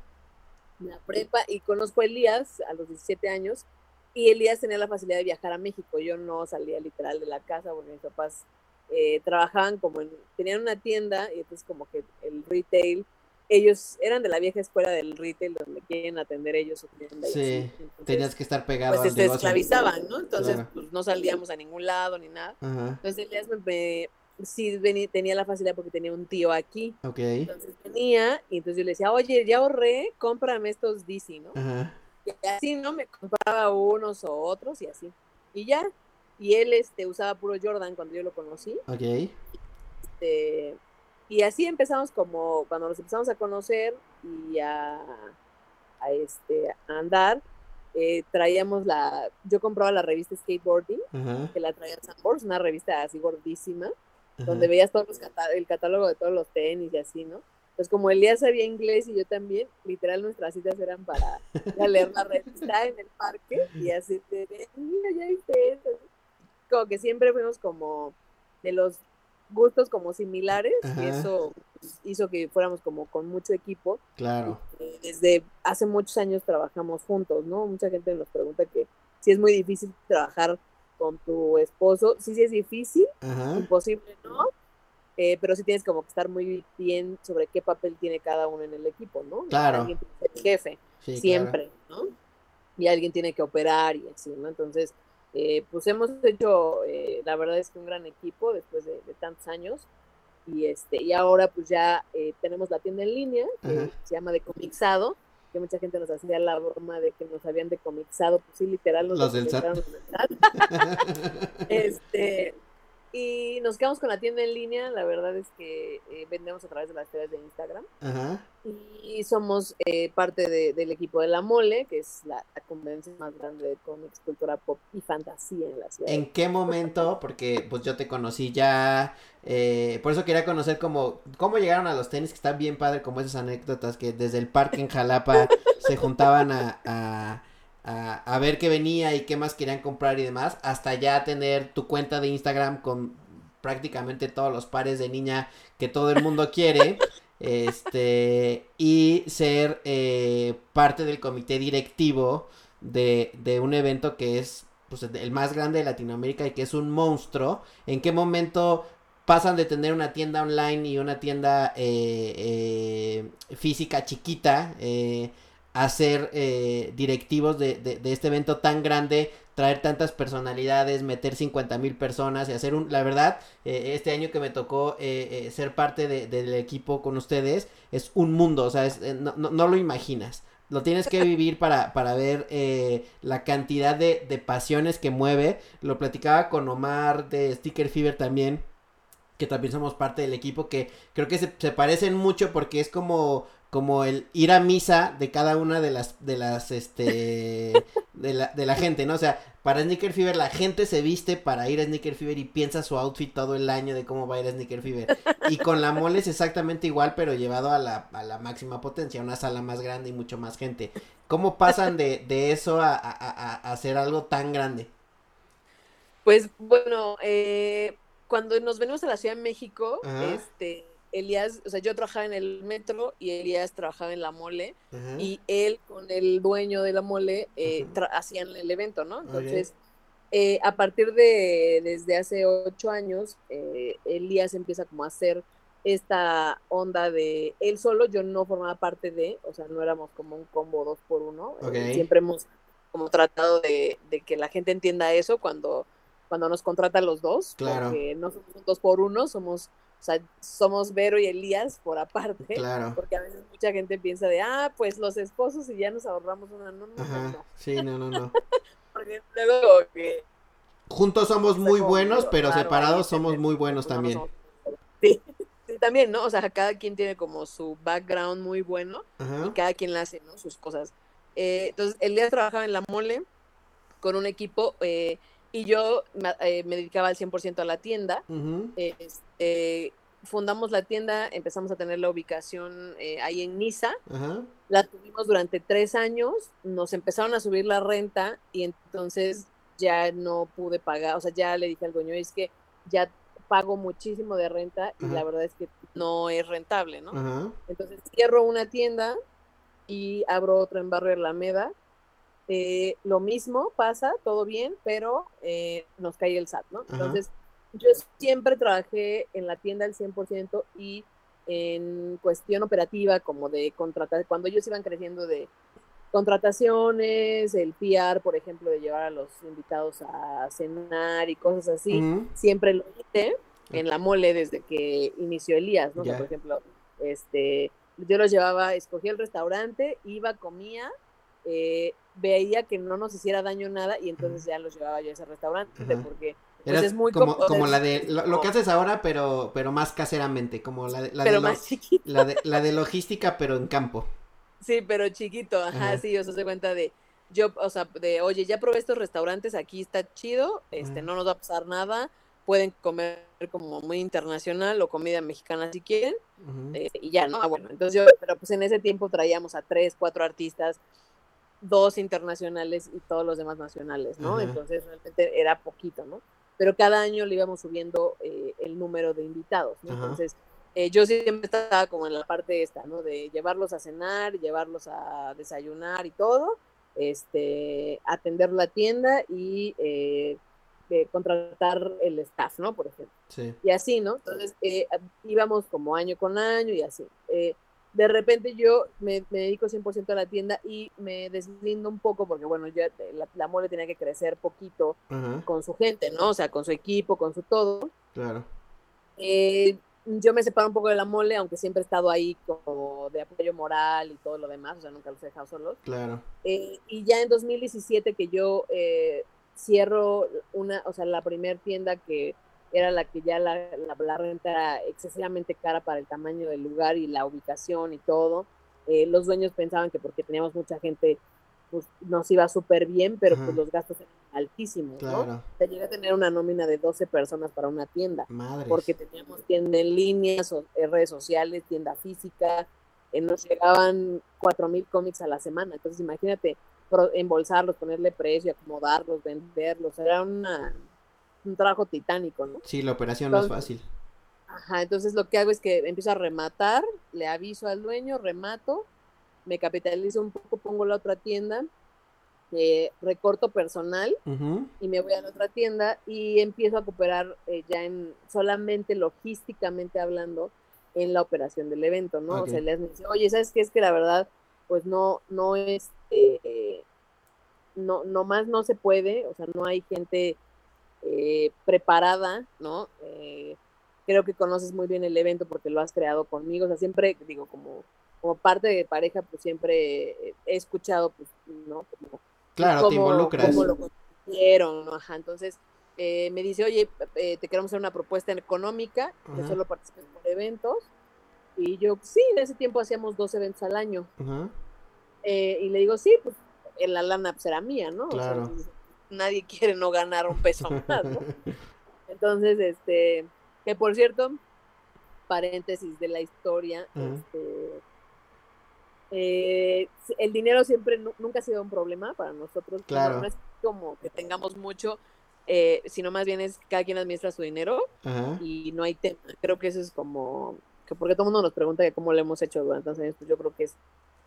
La prepa y conozco a Elías a los 17 años y Elías tenía la facilidad de viajar a México. Yo no salía literal de la casa porque mis papás eh, trabajaban como en, tenían una tienda y entonces como que el retail, ellos eran de la vieja escuela del retail donde quieren atender ellos su tienda. Sí. Entonces, Tenías que estar pegado pues al se negocio. esclavizaban, ¿no? Entonces Claro. pues no salíamos a ningún lado ni nada. Ajá. Entonces Elías me, me- sí venía- tenía la facilidad porque tenía un tío aquí. Ok. Entonces venía y entonces yo le decía, oye, ya ahorré, cómprame estos DC, ¿no? Ajá. Y así, ¿no? Me compraba unos o otros y así. Y ya. Y él este, usaba puro Jordan cuando yo lo conocí. Ok. Este, y así empezamos como, cuando nos empezamos a conocer y a, a, este, a andar, eh, traíamos la, yo compraba la revista Skateboarding, Ajá. que la traía Sandboards, una revista así gordísima. Donde veías todos los catá- el catálogo de todos los tenis y así, ¿no? Pues como Elías sabía inglés y yo también, literal nuestras citas eran para ir a leer la revista en el parque y así de, mira, ya viste esto. Como que siempre fuimos como de los gustos como similares y eso hizo que fuéramos como con mucho equipo. Claro. Eh, Desde hace muchos años trabajamos juntos, ¿no? Mucha gente nos pregunta que si es muy difícil trabajar con tu esposo. Sí, sí es difícil, Ajá. imposible, ¿no? Eh, pero sí tienes como que estar muy bien sobre qué papel tiene cada uno en el equipo, ¿no? Claro. Alguien tiene que ser el jefe, Sí, siempre, ¿no? Y alguien tiene que operar y así, ¿no? Entonces, eh, pues hemos hecho, eh, la verdad es que un gran equipo después de, de tantos años. Y, este, y ahora pues ya eh, tenemos la tienda en línea, que Ajá. se llama Decomixado, que mucha gente nos hacía la broma de que nos habían decomixado, pues sí, literal, nos Los del SAT. (laughs) Este, y nos quedamos con la tienda en línea. La verdad es que eh, vendemos a través de las redes de Instagram. Ajá. Y somos eh, parte de- del equipo de La Mole, que es la, la convención más grande de cómics, cultura pop y fantasía en la ciudad. ¿En qué momento? Porque pues yo te conocí ya, eh, por eso quería conocer cómo, cómo llegaron a los tenis, que están bien padre, como esas anécdotas que desde el parque en Jalapa (laughs) se juntaban a, a, a, a ver qué venía y qué más querían comprar y demás, hasta ya tener tu cuenta de Instagram con prácticamente todos los pares de niña que todo el mundo quiere. (laughs) Este, y ser eh, parte del comité directivo de, de un evento que es pues, el más grande de Latinoamérica y que es un monstruo, ¿en qué momento pasan de tener una tienda online y una tienda eh, eh, física chiquita eh, a ser directivos de, de, este evento tan grande, traer tantas personalidades, meter 50 mil personas y hacer un, la verdad, este año que me tocó ser parte del equipo con ustedes, es un mundo, o sea, no, no, lo imaginas. Lo tienes que (laughs) vivir para, para ver la cantidad de, de pasiones que mueve. Lo platicaba con Omar de Sticker Fever también que también somos parte del equipo, que creo que se, parecen mucho porque es como como el ir a misa de cada una de las de las este (laughs) de la, de la gente, ¿no? O sea, para Sneaker Fever la gente se viste para ir a Sneaker Fever y piensa su outfit todo el año de cómo va a ir a Sneaker Fever. Y con la mole es exactamente igual, pero llevado a la, a la máxima potencia, una sala más grande y mucho más gente. ¿Cómo pasan de, de eso a, a, a hacer algo tan grande? Pues bueno, eh, cuando nos venimos a la Ciudad de México, este, Elías, o sea, yo trabajaba en el metro y Elías trabajaba en la mole y él con el dueño de la mole eh, hacían el evento, ¿no? Entonces, eh, a partir de, desde hace ocho años, eh, Elías empieza como a hacer esta onda de él solo, yo no formaba parte de, o sea, no éramos como un combo dos por uno, siempre hemos como tratado de, de que la gente entienda eso cuando cuando nos contratan los dos, claro. porque no somos dos por uno, somos, o sea, somos Vero y Elías por aparte, claro. porque a veces mucha gente piensa de, ah, pues los esposos y ya nos ahorramos una, no, no, Ajá. Sí, no, no, no. (laughs) porque luego que... Juntos somos muy buenos, pero separados somos muy buenos también. (laughs) Sí, sí, también, ¿no? O sea, cada quien tiene como su background muy bueno y cada quien le hace, ¿no? Sus cosas. Eh, entonces, Elías trabajaba en la mole con un equipo eh, y yo eh, me dedicaba al 100% a la tienda. Este, fundamos la tienda, empezamos a tener la ubicación eh, ahí en Niza. La tuvimos durante tres años, nos empezaron a subir la renta y entonces ya no pude pagar, o sea, ya le dije al dueño, es que ya pago muchísimo de renta y la verdad es que no es rentable, ¿no? Entonces cierro una tienda y abro otra en Barrio Alameda eh, lo mismo pasa, todo bien, pero eh, nos cae el SAT, ¿no? Entonces, yo siempre trabajé en la tienda al 100% y en cuestión operativa, como de contratar, cuando ellos iban creciendo de contrataciones, el PR, por ejemplo, de llevar a los invitados a cenar y cosas así, siempre lo hice en la mole desde que inició Elías, ¿no? por ejemplo, este, yo los llevaba, escogía el restaurante, iba, comía, eh, veía que no nos hiciera daño nada y entonces ya los llevaba yo a ese restaurante porque pues, es muy como, como la de lo, que haces ahora pero pero más caseramente como la de, la, de la, de, la de logística pero en campo. Sí pero chiquito ajá, sí o sea se cuenta de yo o sea de oye ya probé estos restaurantes aquí está chido este no nos va a pasar nada pueden comer como muy internacional o comida mexicana si quieren eh, y ya no ah, bueno entonces yo pero pues en ese tiempo traíamos a tres cuatro artistas dos internacionales y todos los demás nacionales, ¿no? Entonces realmente era poquito, ¿no? Pero cada año le íbamos subiendo eh, el número de invitados, ¿no? Entonces eh, yo siempre estaba como en la parte esta, ¿no? De llevarlos a cenar, llevarlos a desayunar y todo, este, atender la tienda y eh, contratar el staff, ¿no? Por ejemplo. Sí. Y así, ¿no? Entonces íbamos como año con año y así de repente yo me, dedico 100% a la tienda y me deslindo un poco porque, bueno, ya la, la mole tenía que crecer poquito con su gente, ¿no? O sea, con su equipo, con su todo. Claro. Eh, yo me separo un poco de la mole, aunque siempre he estado ahí como de apoyo moral y todo lo demás, o sea, nunca los he dejado solos. Claro. Eh, y ya en 2017 que yo eh, cierro una, o sea, la primer tienda que era la que ya la, la, renta era excesivamente cara para el tamaño del lugar y la ubicación y todo. Eh, los dueños pensaban que porque teníamos mucha gente, pues nos iba súper bien, pero pues los gastos eran altísimos, ¿no? Se llega a tener una nómina de 12 personas para una tienda. Porque teníamos tienda en línea, eh, redes sociales, tienda física, eh, nos llegaban 4.000 cómics a la semana. Entonces imagínate embolsarlos, ponerle precio, acomodarlos, venderlos. Era una un trabajo titánico, ¿no? Sí, la operación no es fácil. Ajá, entonces lo que hago es que empiezo a rematar, le aviso al dueño, remato, me capitalizo un poco, pongo la otra tienda eh, recorto personal y me voy a la otra tienda y empiezo a cooperar eh, ya en solamente logísticamente hablando en la operación del evento, ¿no? O sea, les dice, oye, ¿sabes qué? Es que la verdad, pues no, no es, eh, no, no más no se puede, o sea, no hay gente preparada, ¿no? creo que conoces muy bien el evento porque lo has creado conmigo, o sea, siempre, digo, como, como parte de pareja, pues siempre he escuchado, pues, ¿no? Como Claro, te involucras. Cómo lo consiguieron, ¿no? Ajá, entonces eh, me dice, oye, eh, te queremos hacer una propuesta económica, que solo participes por eventos. Y yo, sí, en ese tiempo hacíamos dos eventos al año. Eh, y le digo, sí, pues la lana pues, era mía, ¿no? Claro. O sea, nadie quiere no ganar un peso (laughs) más, ¿no? Entonces, este, que por cierto, paréntesis de la historia, este, eh, el dinero siempre nunca ha sido un problema para nosotros. Claro. No es como que tengamos mucho, eh, sino más bien es cada quien administra su dinero y no hay tema. Creo que eso es como, que porque todo el mundo nos pregunta que cómo lo hemos hecho durante tantos años, pues yo creo que es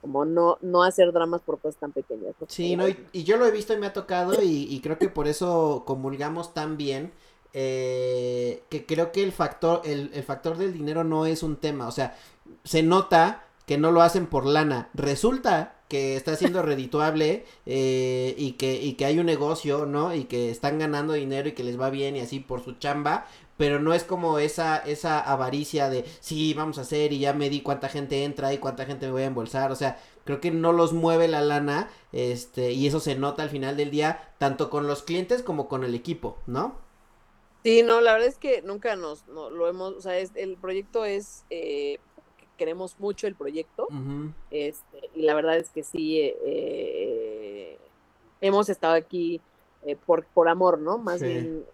como no, no hacer dramas por cosas tan pequeñas. Sí, no, y, yo lo he visto y me ha tocado y, creo que por eso comulgamos tan bien. Eh, que creo que el factor, el, el factor del dinero no es un tema, o sea, se nota que no lo hacen por lana. Resulta que está siendo (laughs) redituable eh, y, que, y que hay un negocio, ¿no? Y que están ganando dinero y que les va bien y así por su chamba, pero no es como esa, esa avaricia de, sí, vamos a hacer y ya me di cuánta gente entra y cuánta gente me voy a embolsar, o sea, creo que no los mueve la lana, este, y eso se nota al final del día, tanto con los clientes como con el equipo, ¿no? Sí, no, la verdad es que nunca nos, lo hemos, o sea, el proyecto es... Eh, queremos mucho el proyecto. este, y la verdad es que sí, eh, eh, hemos estado aquí eh, por, por amor, ¿no? Más bien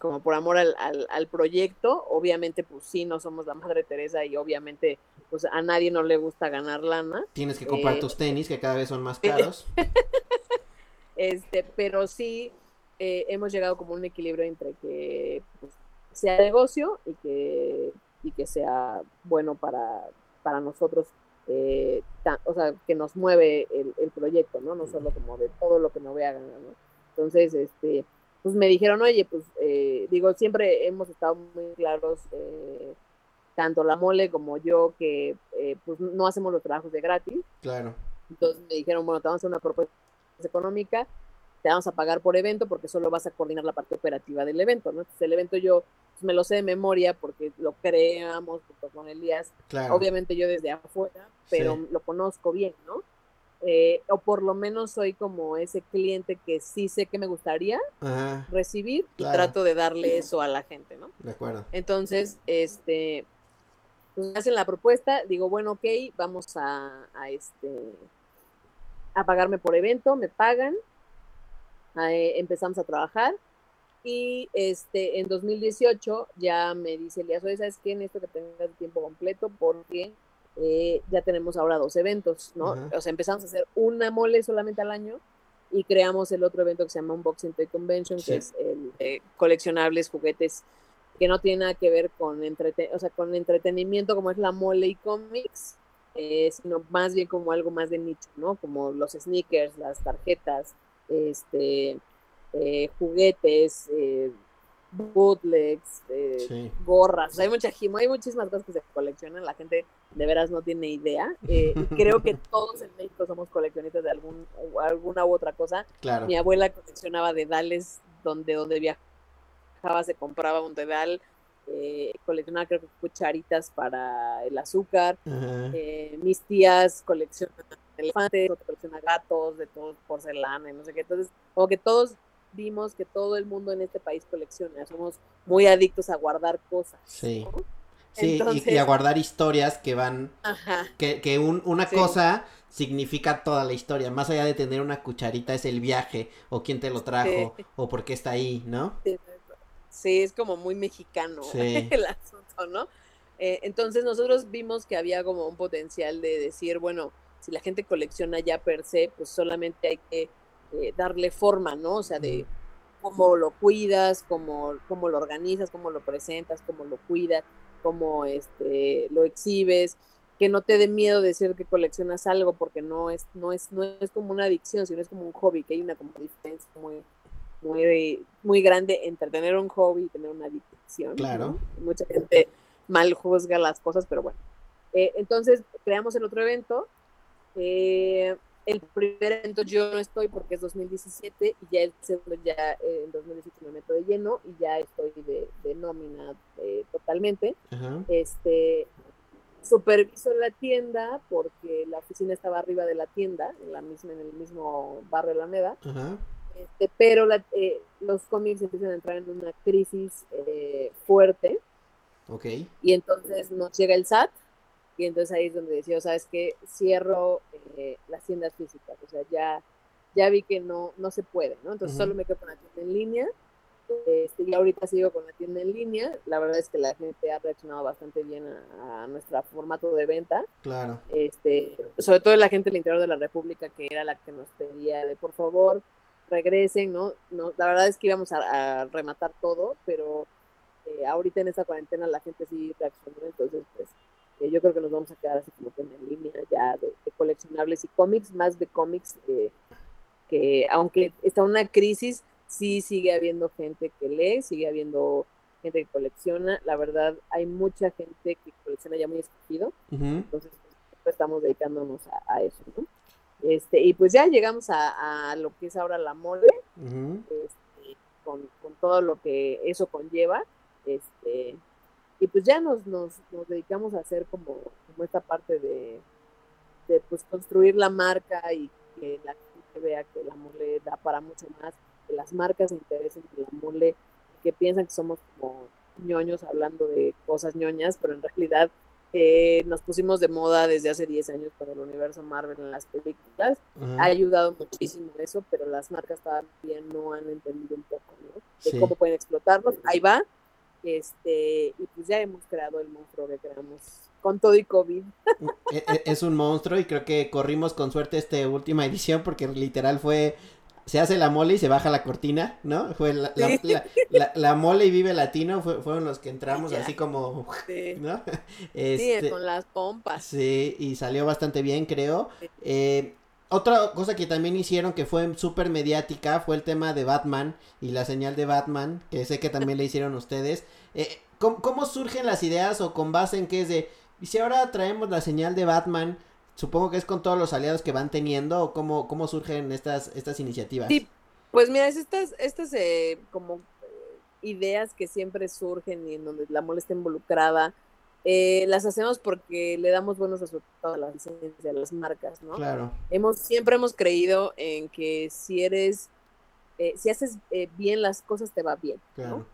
como por amor al, al, proyecto. Obviamente, pues sí, no somos la Madre Teresa y obviamente pues a nadie no le gusta ganar lana. Tienes que comprar tus tenis que cada vez son más (laughs) caros. (laughs) este, pero sí hemos llegado como un equilibrio entre que pues, sea negocio y que y que sea bueno para, para nosotros, eh, o sea, que nos mueve el, el, proyecto, ¿no? No solo como de todo lo que me voy a ganar, ¿no? Entonces, este, pues me dijeron, oye, pues, eh, digo, siempre hemos estado muy claros, eh, tanto la mole como yo, que pues no hacemos los trabajos de gratis. Claro. Entonces me dijeron, bueno, te vamos a hacer una propuesta económica, te vamos a pagar por evento porque solo vas a coordinar la parte operativa del evento, ¿no? Entonces el evento yo pues, me lo sé de memoria porque lo creamos junto con Elías, obviamente yo desde afuera, pero lo conozco bien, ¿no? Eh, o por lo menos soy como ese cliente que sí sé que me gustaría recibir y trato de darle eso a la gente, ¿no? De acuerdo. Entonces, este, pues hacen la propuesta, digo, bueno, ok, vamos a, a este, a pagarme por evento, me pagan, eh, empezamos a trabajar y este en 2018 ya me dice Elías, ¿sabes qué? esto que tengas tiempo completo porque eh, ya tenemos ahora dos eventos, ¿no? O sea, empezamos a hacer una mole solamente al año y creamos el otro evento que se llama Unboxing Toy Convention, que es el coleccionables, juguetes que no tiene nada que ver con, entrete o sea, con entretenimiento como es la mole y cómics, eh, sino más bien como algo más de nicho, ¿no? Como los sneakers, las tarjetas, este, eh, juguetes, eh, bootlegs, eh, gorras, hay mucha hay muchísimas cosas que se coleccionan, la gente de veras no tiene idea. y (laughs) creo que todos en México somos coleccionistas de algún, alguna u otra cosa. Mi abuela coleccionaba dedales donde, donde viajaba se compraba un dedal. coleccionaba creo que cucharitas para el azúcar. mis tías coleccionan elefantes, otro colecciona gatos, de todo porcelana y no sé qué. Entonces, como que todos vimos que todo el mundo en este país colecciona, somos muy adictos a guardar cosas. Sí. Sí, y, a guardar historias que van, que, que un, una cosa significa toda la historia, más allá de tener una cucharita es el viaje, o quién te lo trajo, o por qué está ahí, ¿no? Sí, es como muy mexicano (laughs) el asunto, ¿no? Eh, entonces nosotros vimos que había como un potencial de decir, bueno, si la gente colecciona ya per se, pues solamente hay que eh, darle forma, ¿no? O sea, de cómo lo cuidas, cómo, cómo lo organizas, cómo lo presentas, cómo lo cuidas, cómo este, lo exhibes. que no te dé miedo decir que coleccionas algo porque no es, no es, no es como una adicción, sino es como un hobby, que hay una como diferencia muy, muy, muy grande entre tener un hobby y tener una adicción. Claro. Mucha gente mal juzga las cosas, pero bueno. Eh, entonces, creamos el otro evento. Eh, el primer evento yo no estoy porque es 2017 y ya el segundo ya eh, en 2018 me meto de lleno y ya estoy de, de nómina totalmente. Este, superviso la tienda porque la oficina estaba arriba de la tienda, en la misma, en el mismo barrio de la Alameda. Este, pero eh, los cómics empiezan a entrar en una crisis eh, fuerte. Ok. Y entonces nos llega el SAT y entonces ahí es donde decía, ¿sabes qué? Cierro eh, las tiendas físicas, o sea, ya, ya vi que no, no se puede, ¿no? Entonces solo me quedo con la tienda en línea este, y ahorita sigo con la tienda en línea. La verdad es que la gente ha reaccionado bastante bien a, nuestro formato de venta. Claro. Este, sobre todo la gente del interior de la República, que era la que nos pedía de por favor regresen, ¿no? no la verdad es que íbamos a, rematar todo, pero eh, ahorita en esta cuarentena la gente sí reaccionó, entonces pues eh, yo creo que nos vamos a quedar así como que en línea ya de, coleccionables y cómics, más de cómics que aunque está una crisis, sí sigue habiendo gente que lee, sigue habiendo gente que colecciona. La verdad, hay mucha gente que colecciona ya muy escogido. Entonces, pues, estamos dedicándonos a, eso, ¿no? Este, y pues ya llegamos a, lo que es ahora la mole, este, con, todo lo que eso conlleva. Este, y pues ya nos, nos, nos dedicamos a hacer como, como esta parte de, de pues construir la marca y que la gente vea que la mole da para mucho más que las marcas se interesen en la mole, que piensan que somos como ñoños hablando de cosas ñoñas, pero en realidad eh, nos pusimos de moda desde hace 10 años con el universo Marvel en las películas. Ha ayudado muchísimo eso, pero las marcas todavía no han entendido un poco de cómo pueden explotarlos. Ahí va. Este, y pues ya hemos creado el monstruo que creamos con todo y COVID. (laughs) E, e, es un monstruo y creo que corrimos con suerte esta última edición porque literal fue se hace la mole y se baja la cortina, ¿no? Fue la, la, mole y vive latino, fueron los que entramos así como, (laughs) ¿no? Este, sí, con las pompas. Sí, y salió bastante bien, creo. Eh, otra cosa que también hicieron que fue súper mediática fue el tema de Batman y la señal de Batman, que sé que también le hicieron ustedes. Eh, ¿cómo, ¿Cómo surgen las ideas o con base en qué es de, y si ahora traemos la señal de Batman? Supongo que es con todos los aliados que van teniendo o cómo, cómo surgen estas, estas iniciativas. Sí, pues mira, es estas, estas eh, como eh, ideas que siempre surgen y en donde la mole está involucrada, eh, las hacemos porque le damos buenos resultados a las licencias, a las marcas, ¿no? Claro. Hemos, siempre hemos creído en que si eres, si haces bien las cosas, te va bien, claro.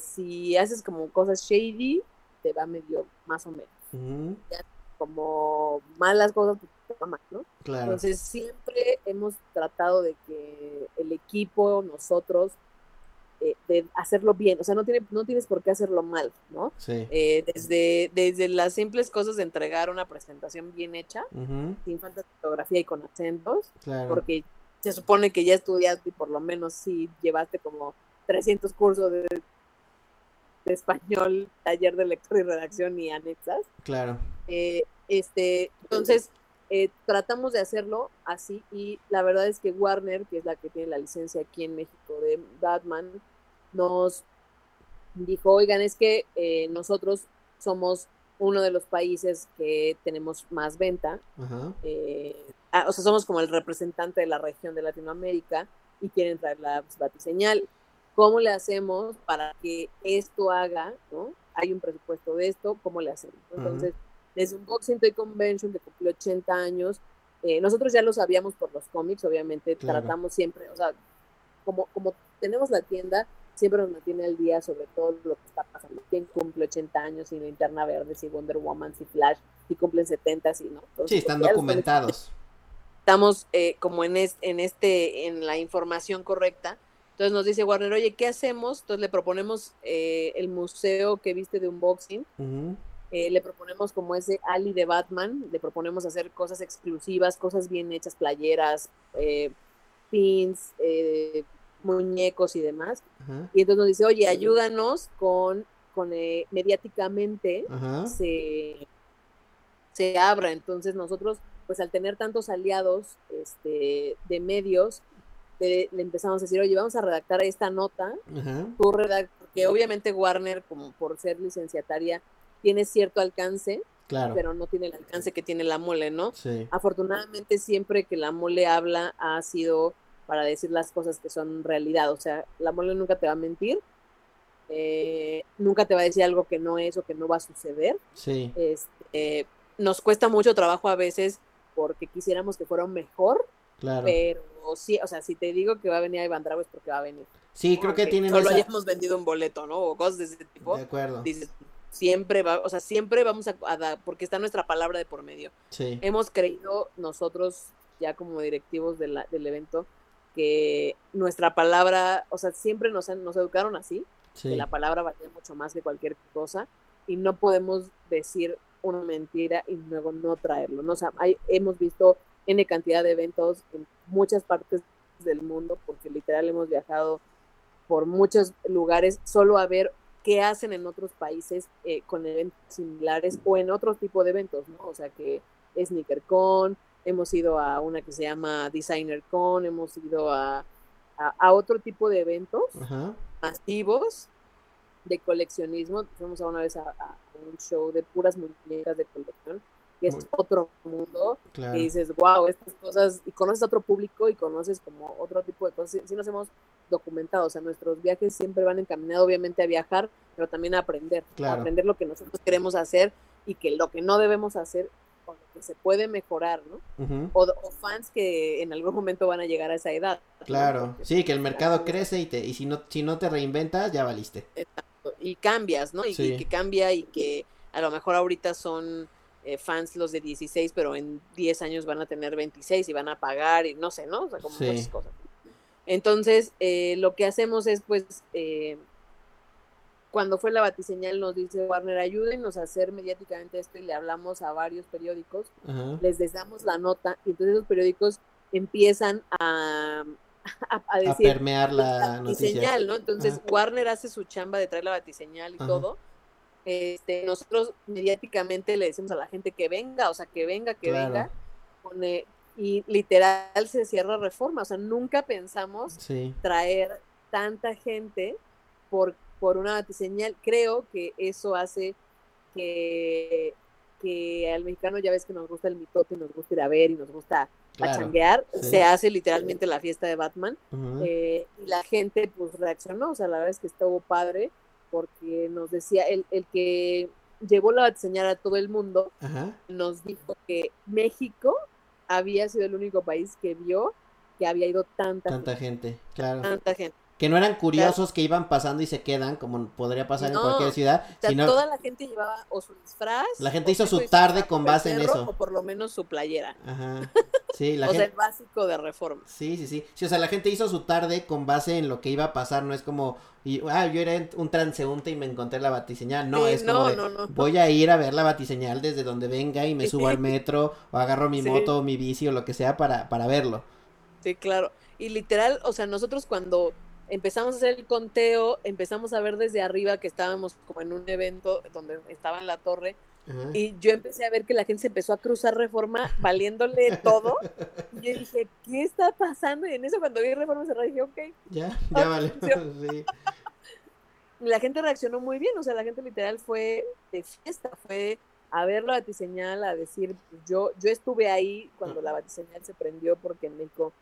si haces como cosas shady, te va medio más o menos como malas cosas, ¿no? Entonces siempre hemos tratado de que el equipo, nosotros, eh, de hacerlo bien, o sea, no, tiene, no tienes por qué hacerlo mal, ¿no? Sí. Eh, desde, desde las simples cosas de entregar una presentación bien hecha, sin falta de fotografía y con acentos, porque se supone que ya estudiaste y por lo menos sí llevaste como 300 cursos de, de español, taller de lectura y redacción y anexas. Claro. Eh, este, entonces, eh, tratamos de hacerlo así y la verdad es que Warner, que es la que tiene la licencia aquí en México de Batman, nos dijo, oigan, es que eh, nosotros somos uno de los países que tenemos más venta, ah, o sea, somos como el representante de la región de Latinoamérica y quieren traer la batiseñal. ¿Cómo le hacemos para que esto haga, ¿no? Hay un presupuesto de esto, ¿cómo le hacemos? Entonces, desde un Boxing Toy Convention que cumplió 80 años. Eh, nosotros ya lo sabíamos por los cómics, obviamente tratamos siempre, o sea, como, como tenemos la tienda, siempre nos mantiene al día sobre todo lo que está pasando. ¿Quién cumple 80 años sin Linterna Verde, si Wonder Woman, si Flash, si cumplen 70, si no? sí, están documentados. Estamos eh, como en, en, este, en la información correcta. Entonces nos dice Warner, oye, ¿qué hacemos? Entonces le proponemos eh, el museo que viste de unboxing. Eh, le proponemos como ese Ali de Batman, le proponemos hacer cosas exclusivas, cosas bien hechas, playeras, eh, pins, eh, muñecos y demás. Y entonces nos dice, oye, ayúdanos con, con mediáticamente se, se abra. Entonces nosotros, pues al tener tantos aliados este, de medios, le, empezamos a decir, oye, vamos a redactar esta nota, tú porque obviamente Warner, como por ser licenciataria, tiene cierto alcance, claro. pero no tiene el alcance que tiene la mole, ¿no? Sí. Afortunadamente siempre que la mole habla ha sido para decir las cosas que son realidad, o sea, la mole nunca te va a mentir, eh, nunca te va a decir algo que no es o que no va a suceder. Sí. Este, nos cuesta mucho trabajo a veces porque quisiéramos que fuera mejor, claro. pero sí, o sea, si te digo que va a venir a Iván Drago es porque va a venir. Sí, creo que tienen Solo hayamos vendido un boleto, ¿no? O cosas de ese tipo. De acuerdo. Dices, siempre va, o sea, siempre vamos a, dar, porque está nuestra palabra de por medio. Sí. Hemos creído nosotros, ya como directivos del evento, que nuestra palabra, o sea, siempre nos, nos educaron así, que la palabra valía mucho más que cualquier cosa, y no podemos decir una mentira y luego no traerlo. ¿no? O sea, hay, hemos visto N cantidad de eventos en muchas partes del mundo, porque literal hemos viajado por muchos lugares solo a ver qué hacen en otros países eh, con eventos similares o en otro tipo de eventos, ¿no? O sea, que SneakerCon, hemos ido a una que se llama DesignerCon, hemos ido a, a, otro tipo de eventos masivos de coleccionismo. Fuimos a una vez a, un show de puras muñecas de colección que es otro mundo, y dices, wow, estas cosas, y conoces a otro público y conoces como otro tipo de cosas, sí, nos hemos documentado, o sea, nuestros viajes siempre van encaminados obviamente a viajar, pero también a aprender, a aprender lo que nosotros queremos hacer y que lo que no debemos hacer o lo que se puede mejorar, ¿no? o, fans que en algún momento van a llegar a esa edad. Claro, sí, que el mercado crece y te y si no si no te reinventas ya valiste. Exacto. Y cambias, ¿no? y que cambia y que a lo mejor ahorita son eh, fans los de 16, pero en 10 años van a tener 26 y van a pagar y no sé, ¿no? O sea, como muchas cosas. Entonces, eh, lo que hacemos es, pues, eh, cuando fue la batiseñal nos dice Warner, ayúdenos a hacer mediáticamente esto y le hablamos a varios periódicos, les damos la nota y entonces esos periódicos empiezan a, (laughs) a, decir, a permear la, noticia. ¿no? Entonces Warner hace su chamba de traer la batiseñal y todo este, nosotros mediáticamente le decimos a la gente que venga, o sea, que venga, que venga, y literal se cierra reforma, o sea, nunca pensamos traer tanta gente por, por una batiseñal, creo que eso hace que, que al mexicano ya ves que nos gusta el mitote, nos gusta ir a ver y nos gusta pachanguear, se hace literalmente la fiesta de Batman, eh, y la gente pues reaccionó, o sea, la verdad es que estuvo padre, porque nos decía, el, el que llevó la señal a todo el mundo, nos dijo que México había sido el único país que vio que había ido tanta, tanta gente. claro. Tanta gente. Que no eran curiosos que iban pasando y se quedan, como podría pasar en cualquier ciudad. O sea, toda la gente llevaba o su disfraz. La gente hizo su tarde con base en eso. O por lo menos su playera. Ajá. (laughs) Sí, la o sea, el básico de reforma. Sí, sí, sí, sí. O sea, la gente hizo su tarde con base en lo que iba a pasar. No es como, y, ah, yo era un transeúnte y me encontré la batiseñal. No, es como, voy a ir a ver la batiseñal desde donde venga y me (laughs) subo al metro o agarro mi moto o mi bici o lo que sea para, para verlo. Sí, claro. Y literal, o sea, nosotros cuando empezamos a hacer el conteo, empezamos a ver desde arriba que estábamos como en un evento donde estaba en la torre. Y yo empecé a ver que la gente se empezó a cruzar reforma valiéndole todo. y yo dije, ¿qué está pasando? Y en eso cuando vi reforma cerrada dije, ok. Ya, ya (laughs) vale. La gente reaccionó muy bien, o sea, la gente literal fue de fiesta, fue a ver la batiseñal, a decir, yo, yo estuve ahí cuando la batiseñal se prendió porque en México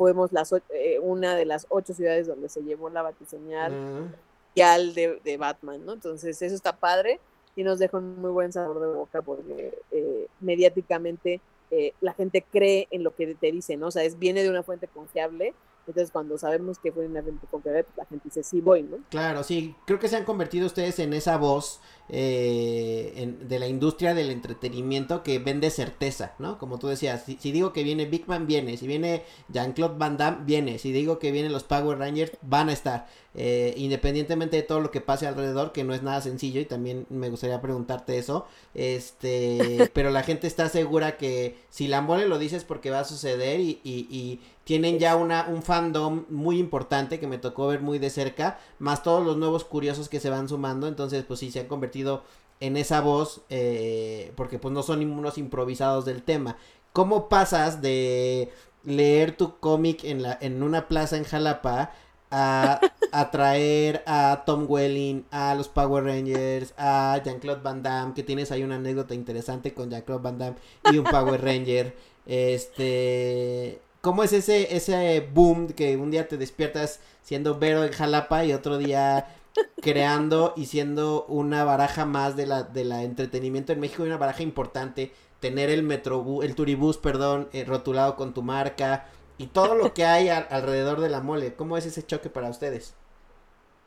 fuimos las, eh, una de las ocho ciudades donde se llevó la batiseñal y al de, de, Batman, ¿no? Entonces eso está padre y nos deja un muy buen sabor de boca porque eh, mediáticamente eh, la gente cree en lo que te dicen, ¿no? O sea, es, viene de una fuente confiable entonces, cuando sabemos que fue un evento concreto, la gente dice, sí, voy, ¿no? Claro, sí, creo que se han convertido ustedes en esa voz eh, de la industria del entretenimiento que vende certeza, ¿no? Como tú decías, si, digo que viene Big Man, viene, si viene Jean-Claude Van Damme, viene, si digo que vienen los Power Rangers, van a estar, eh, independientemente de todo lo que pase alrededor, que no es nada sencillo y también me gustaría preguntarte eso, este, (laughs) pero la gente está segura que si la mole lo dices porque va a suceder y, y, y tienen ya una, un fandom muy importante que me tocó ver muy de cerca, más todos los nuevos curiosos que se van sumando, entonces pues sí, se han convertido en esa voz, eh, porque pues no son unos improvisados del tema. ¿Cómo pasas de leer tu cómic en, la, en una plaza en Jalapa a, (laughs) a, traer a Tom Welling, a los Power Rangers, a Jean-Claude Van Damme, que tienes ahí una anécdota interesante con Jean-Claude Van Damme y un Power Ranger. Este, ¿cómo es ese ese boom que un día te despiertas siendo Vero en Jalapa y otro día (laughs) creando y siendo una baraja más de la de la entretenimiento en México y una baraja importante, tener el metro el turibús, perdón, eh, rotulado con tu marca, y todo lo que hay alrededor de la mole. ¿Cómo es ese choque para ustedes?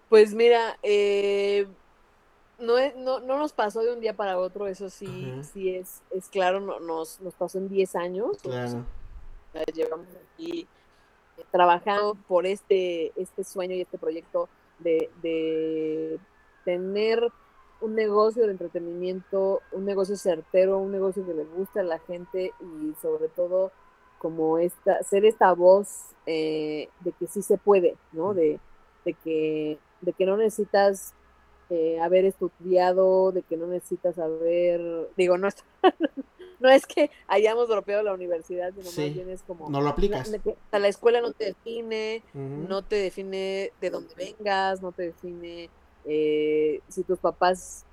Pues mira, eh, no, no, no, nos pasó de un día para otro, eso sí, sí es, es claro, no, nos, nos pasó en 10 años. Claro. Llevamos aquí trabajando por este, este sueño y este proyecto de, de tener un negocio de entretenimiento, un negocio certero, un negocio que le guste a la gente y sobre todo como esta, ser esta voz eh, de que sí se puede, ¿no? De, de, que, de que no necesitas eh, haber estudiado, de que no necesitas haber, digo, no, (laughs) no es que hayamos dropeado la universidad, sino más bien es como... No lo aplicas. La, la escuela no te define, no te define de dónde vengas, no te define eh, si tus papás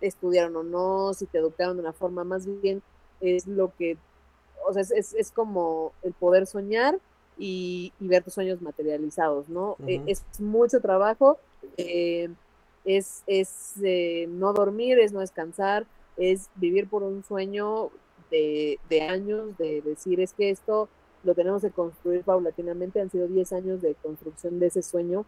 estudiaron o no, si te educaron de una forma, más bien es lo que o sea, es, es, como el poder soñar y, ver tus sueños materializados, ¿no? E, es mucho trabajo, eh, es, es eh, no dormir, es no descansar, es vivir por un sueño de, de, años, de decir, es que esto lo tenemos que construir paulatinamente, han sido 10 años de construcción de ese sueño,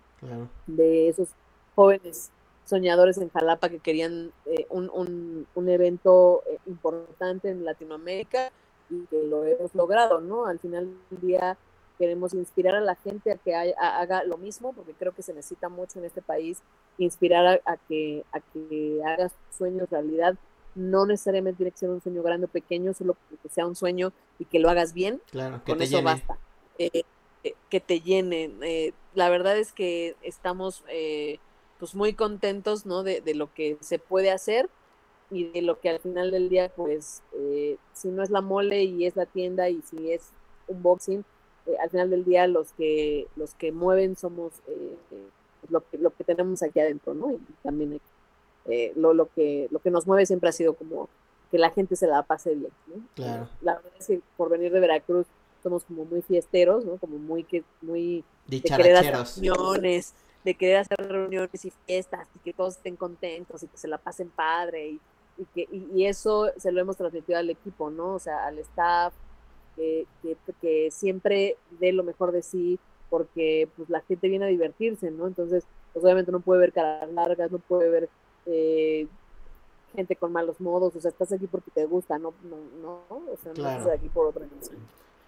de esos jóvenes soñadores en Jalapa que querían eh, un, un, un, evento importante en Latinoamérica y que lo hemos logrado, ¿no? Al final del día queremos inspirar a la gente a que haga lo mismo, porque creo que se necesita mucho en este país inspirar a, que, a que hagas sueños realidad. No necesariamente tiene que ser un sueño grande o pequeño, solo que sea un sueño y que lo hagas bien. Claro, que Con te eso llene. basta. Eh, eh, que te llenen. Eh, la verdad es que estamos pues muy contentos, ¿no? De, de lo que se puede hacer y de lo que al final del día, pues, eh, si no es la mole y es la tienda y si es un boxing, eh, al final del día los que los que mueven somos eh, lo, que, lo que tenemos aquí adentro, ¿no? Y también lo, lo, que, lo que nos mueve siempre ha sido como que la gente se la pase bien, ¿no? Claro. La verdad es que por venir de Veracruz somos como muy fiesteros, ¿no? Como muy que muy de querer hacer reuniones, de querer hacer reuniones y fiestas y que todos estén contentos y que se la pasen padre y y, que, y, eso se lo hemos transmitido al equipo, ¿no? O sea, al staff, que, que, siempre dé lo mejor de sí, porque pues la gente viene a divertirse, ¿no? Entonces, pues obviamente no puede ver caras largas, no puede ver eh, gente con malos modos, o sea, estás aquí porque te gusta, no, no, no o sea, no estás aquí por otra cosa.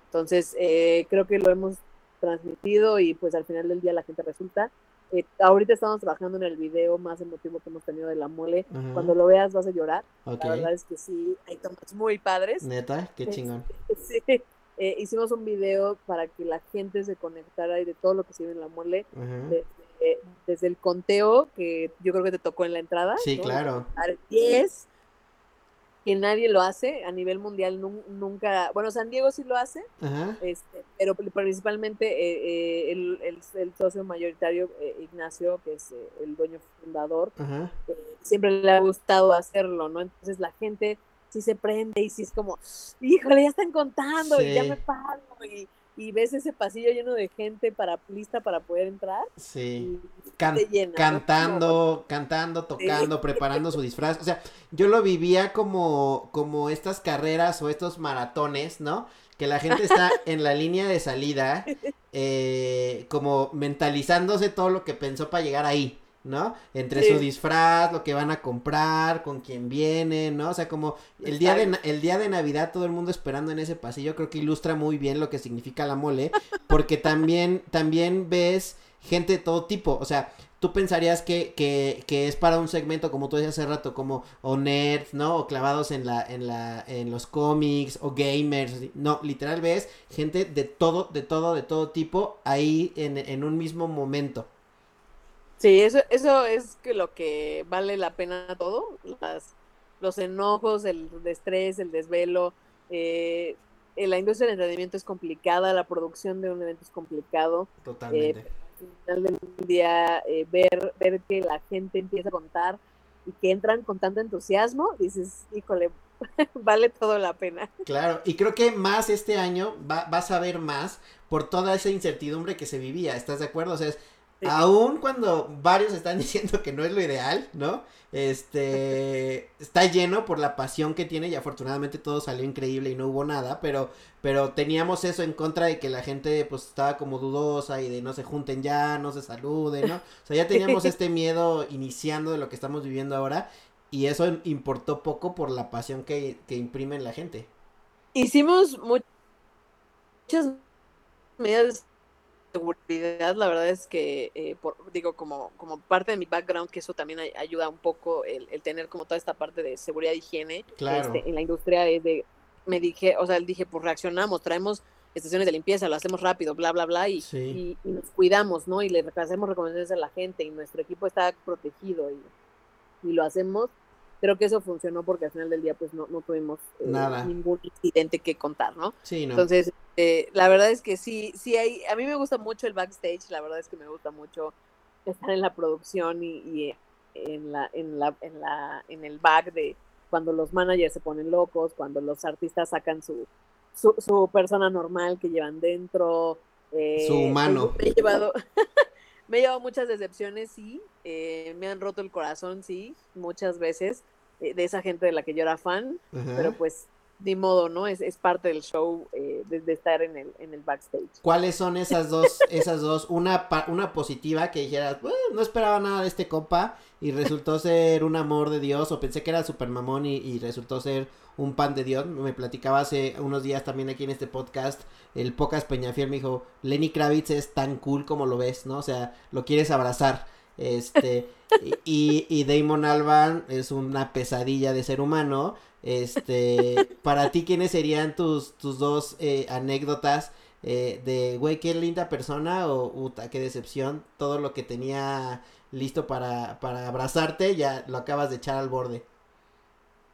Entonces, eh, creo que lo hemos transmitido y pues al final del día la gente resulta eh, ahorita estamos trabajando en el video más emotivo que hemos tenido de la mole. Cuando lo veas vas a llorar. La verdad es que sí, hay tomas muy padres. Neta, qué chingón. (laughs) Sí. Eh, hicimos un video para que la gente se conectara y de todo lo que se ve en la mole. Desde, el conteo, que yo creo que te tocó en la entrada. Sí, claro. 10 que nadie lo hace a nivel mundial, nunca, bueno, San Diego sí lo hace, Este, pero principalmente eh, eh, el, el, socio mayoritario, eh, Ignacio, que es el dueño fundador, siempre le ha gustado hacerlo, ¿no? Entonces la gente sí se prende y sí es como, híjole, ya están contando y ya me paro y y ves ese pasillo lleno de gente para lista para poder entrar. Sí. cantando, cantando, tocando, preparando su disfraz. O sea, yo lo vivía como, como estas carreras o estos maratones, ¿no? Que la gente está (laughs) en la línea de salida, eh, como mentalizándose todo lo que pensó para llegar ahí. ¿No? Entre su disfraz, lo que van a comprar, con quién viene, ¿no? O sea, como el día, de, el día de Navidad todo el mundo esperando en ese pasillo, creo que ilustra muy bien lo que significa la mole, porque también, también ves gente de todo tipo, o sea, tú pensarías que, que, que es para un segmento, como tú decías hace rato, como o nerds, ¿no? O clavados en la, en la, en los cómics, o gamers, no, literal ves gente de todo, de todo, de todo tipo ahí en, en un mismo momento. Sí, eso, eso es que lo que vale la pena todo, las, los enojos, el estrés, el desvelo. Eh, la industria del entretenimiento es complicada, la producción de un evento es complicado. Totalmente. Eh, al final del día, eh, ver, ver que la gente empieza a contar y que entran con tanto entusiasmo, dices, híjole, (laughs) vale todo la pena. Claro, y creo que más este año va, vas a ver más por toda esa incertidumbre que se vivía, ¿estás de acuerdo? O sea, es, Aún cuando varios están (laughs) diciendo que no es lo ideal, ¿no? Este está lleno por la pasión que tiene y afortunadamente todo salió increíble y no hubo nada, pero pero teníamos eso en contra de que la gente pues estaba como dudosa y de no se junten ya, no se saluden, ¿no? O sea, ya teníamos (laughs) este miedo iniciando de lo que estamos viviendo ahora y eso importó poco por la pasión que, que imprime en la gente. Hicimos muchas medidas seguridad, la verdad es que, eh, por, digo, como, como parte de mi background, que eso también ayuda un poco el, tener como toda esta parte de seguridad y higiene este, en la industria, de, me dije, o sea, dije, pues reaccionamos, traemos estaciones de limpieza, lo hacemos rápido, bla, bla, bla, y, y, nos cuidamos, ¿no? Y le hacemos recomendaciones a la gente y nuestro equipo está protegido y, y lo hacemos creo que eso funcionó porque al final del día pues no, no tuvimos eh, ningún incidente que contar, ¿no? Sí, ¿no? Entonces, eh, la verdad es que sí, sí hay, a mí me gusta mucho el backstage, la verdad es que me gusta mucho estar en la producción y, en la, en la, en la, en el back de cuando los managers se ponen locos, cuando los artistas sacan su, su, persona normal que llevan dentro. Eh, su humano. Me he llevado, (laughs) me he llevado muchas decepciones, sí, me han roto el corazón, sí, muchas veces, eh, de esa gente de la que yo era fan, pero pues ni modo, ¿no? Es, es parte del show eh, de, estar en el, en el backstage. ¿Cuáles son esas dos, (laughs) esas dos? Una, una positiva que dijeras, no esperaba nada de este compa y resultó ser un amor de Dios, o pensé que era super mamón y, y, resultó ser un pan de Dios. Me platicaba hace unos días también aquí en este podcast, el Pocas Peñafiel me dijo, Lenny Kravitz es tan cool como lo ves, ¿no? O sea, lo quieres abrazar. Este, y, y Damon Alban es una pesadilla de ser humano. Este, para ti, ¿quiénes serían tus, tus dos eh, anécdotas eh, de, güey, qué linda persona o, uta, qué decepción, todo lo que tenía listo para, para abrazarte, ya lo acabas de echar al borde?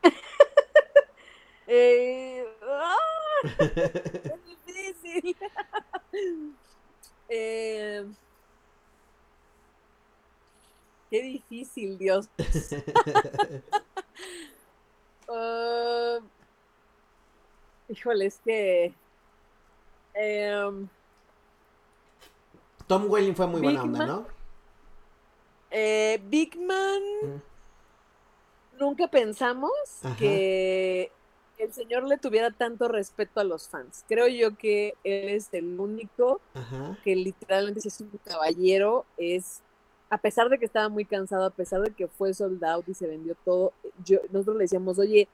(laughs) eh, ¡ah! (laughs) es difícil. (laughs) eh, Qué difícil, Dios. uh, (laughs) híjole, es que. Um, Tom Welling fue muy buena onda, ¿no? Eh, Big Man. Mm. Nunca pensamos que el señor le tuviera tanto respeto a los fans. Creo yo que él es el único que literalmente si es un caballero, es a pesar de que estaba muy cansado, a pesar de que fue sold out y se vendió todo, yo, nosotros le decíamos, oye,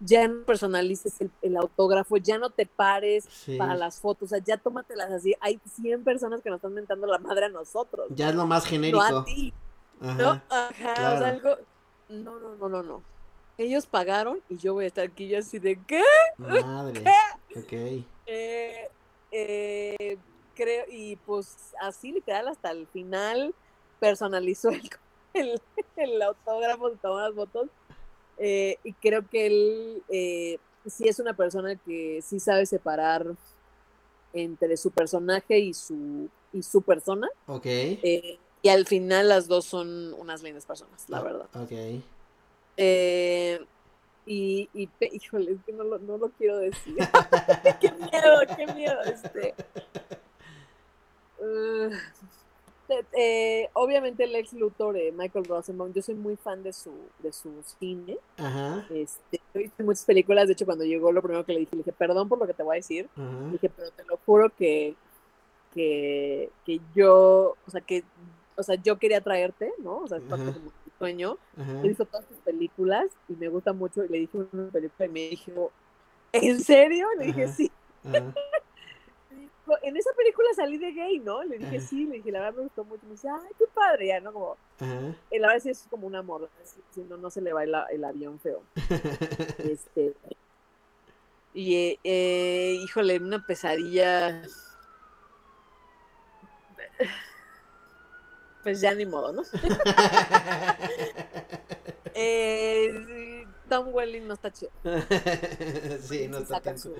ya no personalices el, autógrafo, ya no te pares para las fotos, o sea, ya tómatelas así. Hay 100 personas que nos están mentando la madre a nosotros. Ya es lo más genérico. No a ti. ¿No? Ajá, o sea, algo... No, no, no, no, no. Ellos pagaron y yo voy a estar aquí ya así de ¿qué? Madre. Ok. Eh, eh, creo, y pues así literal hasta el final personalizó (laughs) el, el, autógrafo, tomó las fotos. Eh, y creo que él eh, sí es una persona que sí sabe separar entre su personaje y su, y su persona. Ok. Eh, y al final las dos son unas lindas personas, la verdad. Ok. y, y, híjole, es que no lo, no lo quiero decir. (laughs) qué miedo, qué miedo. Este. (laughs) Uh, eh, obviamente el ex Luthor, de Michael Rosenbaum, yo soy muy fan de su, de su cine. Ajá. Este, he visto muchas películas, de hecho cuando llegó lo primero que le dije, le dije, perdón por lo que te voy a decir, dije, pero te lo juro que, que, que yo, o sea, que, o sea, yo quería traerte, ¿no? O sea, es parte como mi sueño. He visto todas tus películas y me gusta mucho, y le dije una película y me dijo, ¿en serio? Le dije, sí en esa película salí de gay, ¿no? Le dije, sí, le dije, la verdad me gustó mucho. Me dice, ay, qué padre, ya, ¿no? Como, la verdad sí es como un amor, si no, no se le va el, el avión feo. (laughs) este, y, eh, eh, híjole, una pesadilla. pues ya ni modo, ¿no? (laughs) eh, Tom Welling no está chido. sí, no está tan su,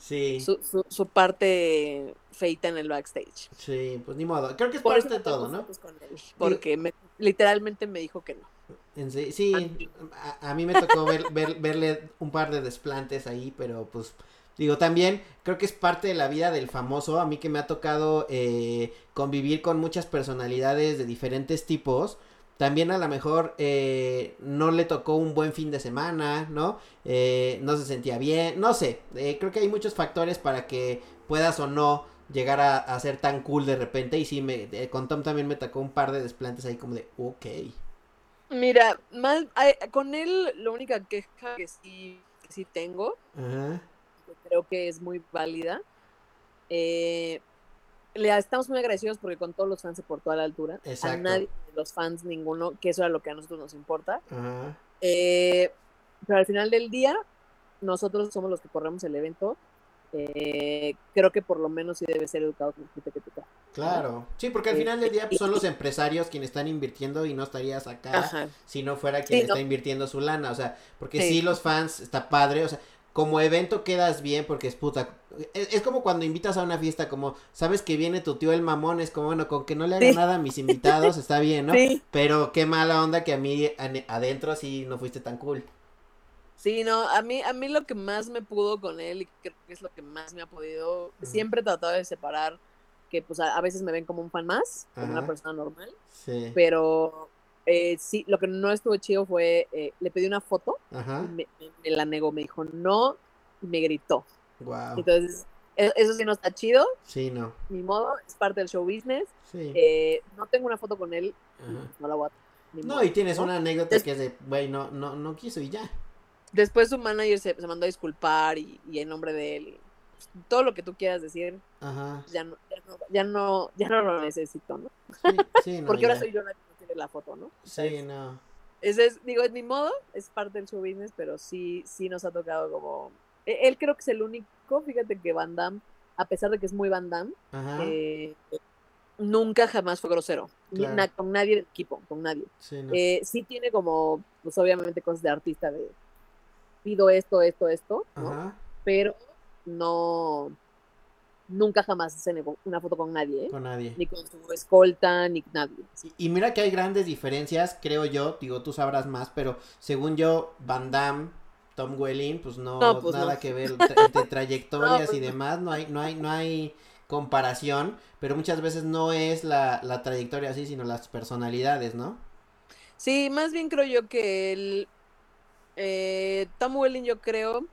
Sí. Su, su, su, parte feita en el backstage. Sí, pues ni modo. Creo que es Por parte de todo, ¿no? porque me, literalmente me dijo que no. Sí, sí a, a, mí me tocó ver, (laughs) ver, verle un par de desplantes ahí, pero pues Digo, también creo que es parte de la vida del famoso. A mí que me ha tocado eh, convivir con muchas personalidades de diferentes tipos. También a lo mejor eh, no le tocó un buen fin de semana, ¿no? Eh, no se sentía bien, no sé. creo que hay muchos factores para que puedas o no llegar a, a ser tan cool de repente. Y sí, me, con Tom también me tocó un par de desplantes ahí como de, ok. Mira, más, con él la única queja que sí, que sí tengo Ajá creo que es muy válida. Eh, le estamos muy agradecidos porque con todos los fans se portó a la altura. A nadie, los fans, ninguno, que eso era lo que a nosotros nos importa. Eh, pero al final del día, nosotros somos los que corremos el evento. Eh, creo que por lo menos sí debe ser educado con gente que te Claro, sí, porque al final del día pues, son los empresarios quienes están invirtiendo y no estarías acá si no fuera quien está invirtiendo su lana, o sea, porque sí. los fans está padre, o sea, como evento quedas bien porque es puta. Es, como cuando invitas a una fiesta, como sabes que viene tu tío el mamón, es como, bueno, con que no le haga nada a mis invitados está bien, ¿no? (laughs) Pero qué mala onda que a mí adentro así no fuiste tan cool. Sí, no, a mí, a mí lo que más me pudo con él y creo que es lo que más me ha podido, siempre he tratado de separar que pues a, veces me ven como un fan más, como una persona normal, sí. pero eh, sí, lo que no estuvo chido fue, eh, le pedí una foto, me, la negó, me dijo no, y me gritó. Wow. Entonces, e, eso sí no está chido. Sí, no. Ni modo, es parte del show business. Sí. Eh, no tengo una foto con él, no la voy a... No, y tienes una anécdota que es de, güey, no, no, no quiso y ya. Después su manager se, se mandó a disculpar y, y, en nombre de él. todo lo que tú quieras decir, Ajá. Ya, no, ya, no, ya, no, ya no lo necesito, ¿no? Sí, sí no, (laughs) Porque ahora soy yo la la foto, ¿no? Sí, no. Ese es, digo, es mi modo, es parte del show business, pero sí, sí nos ha tocado como... E, él creo que es el único, fíjate que Van Damme, a pesar de que es muy Van Damme, eh, nunca jamás fue grosero. con nadie del equipo, con nadie. Sí, eh, sí, tiene como, pues obviamente cosas de artista de pido esto, esto, esto, ¿no? Pero no, nunca jamás se negó una foto con nadie. ¿eh? Con nadie. Ni con su escolta, ni nadie. Y, mira que hay grandes diferencias, creo yo, digo, tú sabrás más, pero según yo, Van Damme, Tom Welling, pues no, pues nada que ver (laughs) entre trayectorias y pues demás, no hay, no hay, no hay comparación, pero muchas veces no es la, la trayectoria así, sino las personalidades, ¿no? Sí, más bien creo yo que el eh, Tom Welling yo creo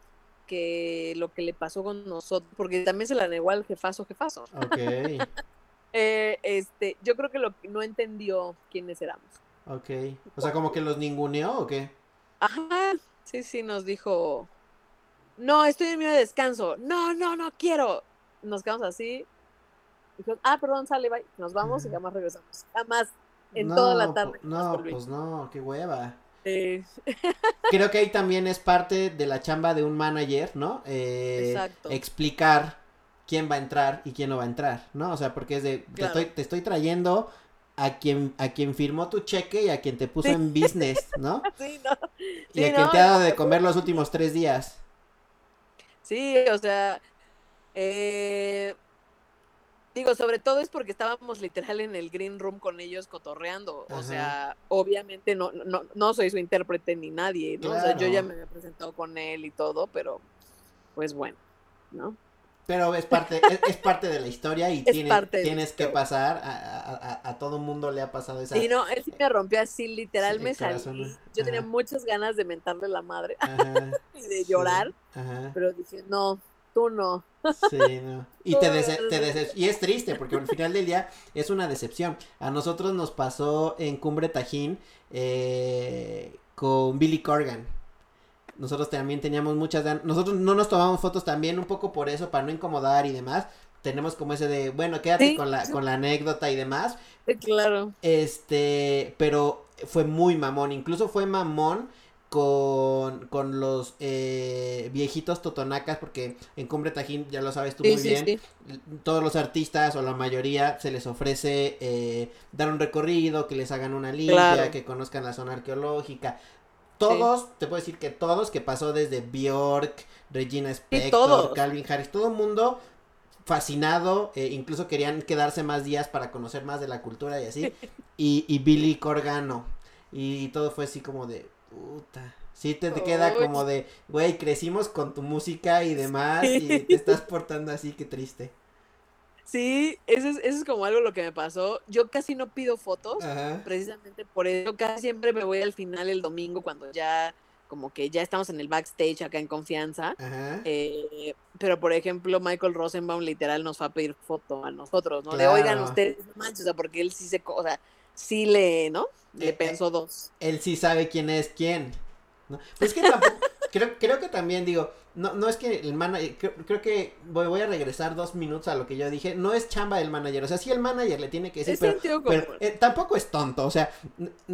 que lo que le pasó con nosotros, porque también se la negó al jefazo, jefazo. Ok. (laughs) eh, este, yo creo que lo no entendió quiénes éramos. Ok. O sea, como que los ninguneó o qué? Ajá. Sí, sí, nos dijo, no, estoy en mi descanso. No, no, no quiero. Nos quedamos así. Dijo, ah, perdón, sale, bye. Nos vamos y jamás regresamos. Jamás en toda la tarde. No, pues no, qué hueva. Creo que ahí también es parte de la chamba de un manager, ¿no? Eh, Exacto. Explicar quién va a entrar y quién no va a entrar, ¿no? O sea, porque es de, te, estoy, te estoy trayendo a quien, a quien firmó tu cheque y a quien te puso en business, ¿no? (laughs) Sí, no. y a quien te ha dado de comer los últimos tres días. Sí, o sea, eh, Digo, sobre todo es porque estábamos literal en el green room con ellos cotorreando. O sea, obviamente no, no, no soy su intérprete ni nadie, ¿no? O sea, yo ya me había presentado con él y todo, pero pues bueno, ¿no? Pero es parte, (laughs) es, parte de la historia y tienes que pasar, a, a, a, todo mundo le ha pasado esa... Sí, no, él sí me rompió así, literal me salí. Yo tenía muchas ganas de mentarle la madre (laughs) y de llorar, pero dije, no, Sí, no. Y, te, te y es triste porque al final del día es una decepción. A nosotros nos pasó en Cumbre Tajín eh, con Billy Corgan. Nosotros también teníamos muchas ganas. Nosotros no nos tomamos fotos también un poco por eso, para no incomodar y demás. Tenemos como ese de, bueno, quédate con, la, con la anécdota y demás. Claro. Este, pero fue muy mamón. Incluso fue mamón con, con los eh, viejitos totonacas, porque en Cumbre Tajín, ya lo sabes tú muy bien, todos los artistas o la mayoría se les ofrece eh, dar un recorrido, que les hagan una limpia, que conozcan la zona arqueológica. Todos, te puedo decir que todos, que pasó desde Bjork, Regina Spector, Calvin Harris, todo el mundo fascinado, eh, incluso querían quedarse más días para conocer más de la cultura y así, (laughs) y, y Billy Corgano, y todo fue así como de, puta. Sí, te, queda como de, güey, crecimos con tu música y demás y (laughs) te estás portando así, qué triste. Sí, eso es, eso es como algo lo que me pasó. Yo casi no pido fotos, precisamente por eso casi siempre me voy al final el domingo cuando ya como que ya estamos en el backstage acá en confianza. Eh, pero por ejemplo, Michael Rosenbaum literal nos va a pedir foto a nosotros, ¿no? Le oigan ustedes, manches, o sea, porque él sí se, o sea, sí le, ¿no? Le eh, pensó dos. Él sí sabe quién es quién. ¿no? Pues que tampoco, (laughs) creo, creo que también digo, no, no es que el manager, creo, que voy, voy, a regresar dos minutos a lo que yo dije, no es chamba del manager, o sea, sí el manager le tiene que decir, pero, eh, tampoco es tonto, o sea,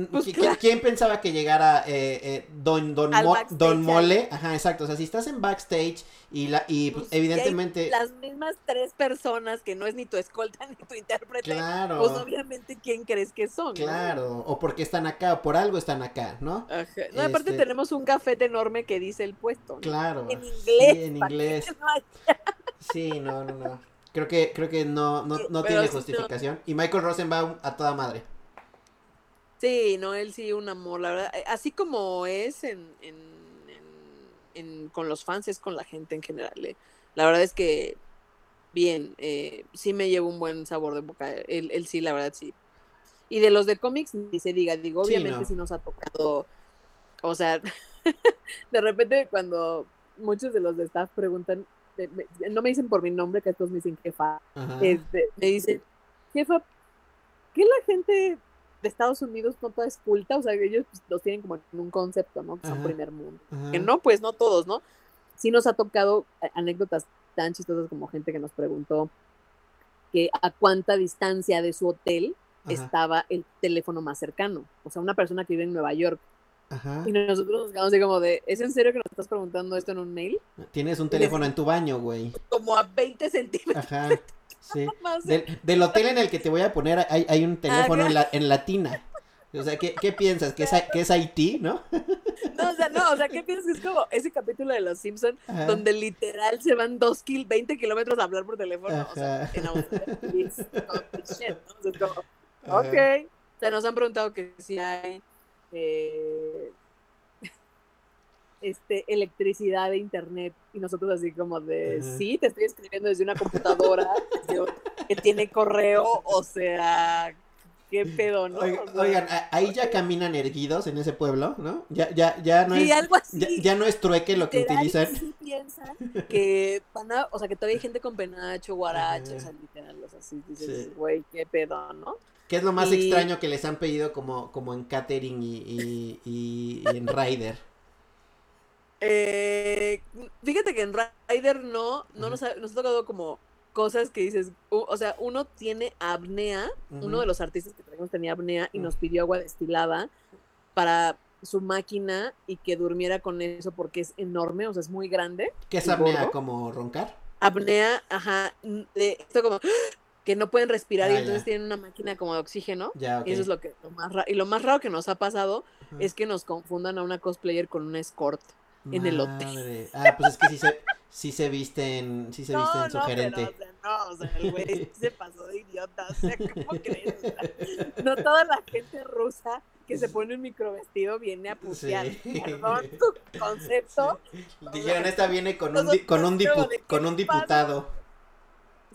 pues ¿quién pensaba que llegara eh, eh, Don, Don, Don Mole? Ajá, exacto, o sea, si estás en backstage y, la, y pues, pues evidentemente... las mismas tres personas que no es ni tu escolta (laughs) ni tu intérprete, claro. pues obviamente quién crees que son. Claro, o porque están acá, o por algo están acá, ¿no? Ajá. No, aparte este tenemos un cafete enorme que dice el puesto. Claro. Sí, en inglés. (laughs) Sí, no, no, no. Creo que, creo que no, no, no tiene justificación. Y Michael Rosenbaum a toda madre. Sí, no, él sí, un amor, la verdad. Eh, así como es en, en, en, con los fans, es con la gente en general. Eh. La verdad es que, bien, eh, sí me llevo un buen sabor de boca. Él, él sí, la verdad, sí. Y de los de cómics, ni se diga, digo, obviamente sí nos ha tocado, o sea, (laughs) de repente cuando muchos de los de staff preguntan, no me dicen por mi nombre, que estos me dicen jefa, este, me dicen, jefa, ¿qué la gente de Estados Unidos no toda es culta? O sea, ellos pues, los tienen como en un concepto, ¿no? Que son primer mundo. Que no, pues no todos, ¿no? Sí nos ha tocado anécdotas tan chistosas como gente que nos preguntó que a cuánta distancia de su hotel estaba el teléfono más cercano. O sea, una persona que vive en Nueva York y nosotros nos quedamos así como de, ¿es en serio que nos estás preguntando esto en un mail? Tienes un teléfono en tu baño, güey. Como a 20 centímetros. Ajá. Sí. (laughs) Del, hotel en el que te voy a poner hay, hay un teléfono en, la, en latina. O sea, ¿qué, qué piensas? ¿Que es, ¿Que es Haití, no? (laughs) No, o sea, no, o sea, ¿qué piensas? Es como ese capítulo de Los Simpsons donde literal se van dos kil 20 kilómetros a hablar por teléfono. O sea, en Australia. ok. O sea, nos han preguntado que si hay eh, (laughs) este, electricidad de internet y nosotros así como de, sí, te estoy escribiendo desde una computadora (laughs) que tiene correo, o sea, qué pedo, ¿no? Oigan, ahí ya caminan erguidos en ese pueblo, ¿no? Ya, ya, ya no es, Ya, no es trueque lo que utilizan. Sí piensan que o sea, que todavía hay gente con penacho, guaracho, o sea, literal, o sea, así dices, güey, qué pedo, ¿no? ¿Qué es lo más extraño que les han pedido como, como en catering y, y, en Rider? Eh, fíjate que en Rider no, no nos ha, nos ha tocado como cosas que dices, o sea, uno tiene apnea, uno de los artistas que traemos tenía apnea y nos pidió agua destilada para su máquina y que durmiera con eso porque es enorme, o sea, es muy grande. ¿Qué es apnea? ¿Como roncar? Apnea, ajá, esto como que no pueden respirar y ah, entonces tienen una máquina como de oxígeno. Y eso es lo que lo más raro. Y lo más raro que nos ha pasado es que nos confundan a una cosplayer con una escort en el hotel. Ah, pues es que sí se, sí se visten, sí se (laughs) visten sugerente. no, o sea, el güey se pasó de idiota, o sea, ¿cómo (laughs) crees? no toda la gente rusa que se pone un microvestido viene a putear. Perdón tu concepto. (laughs) Dijeron, esta viene con un, con un, con un diputado.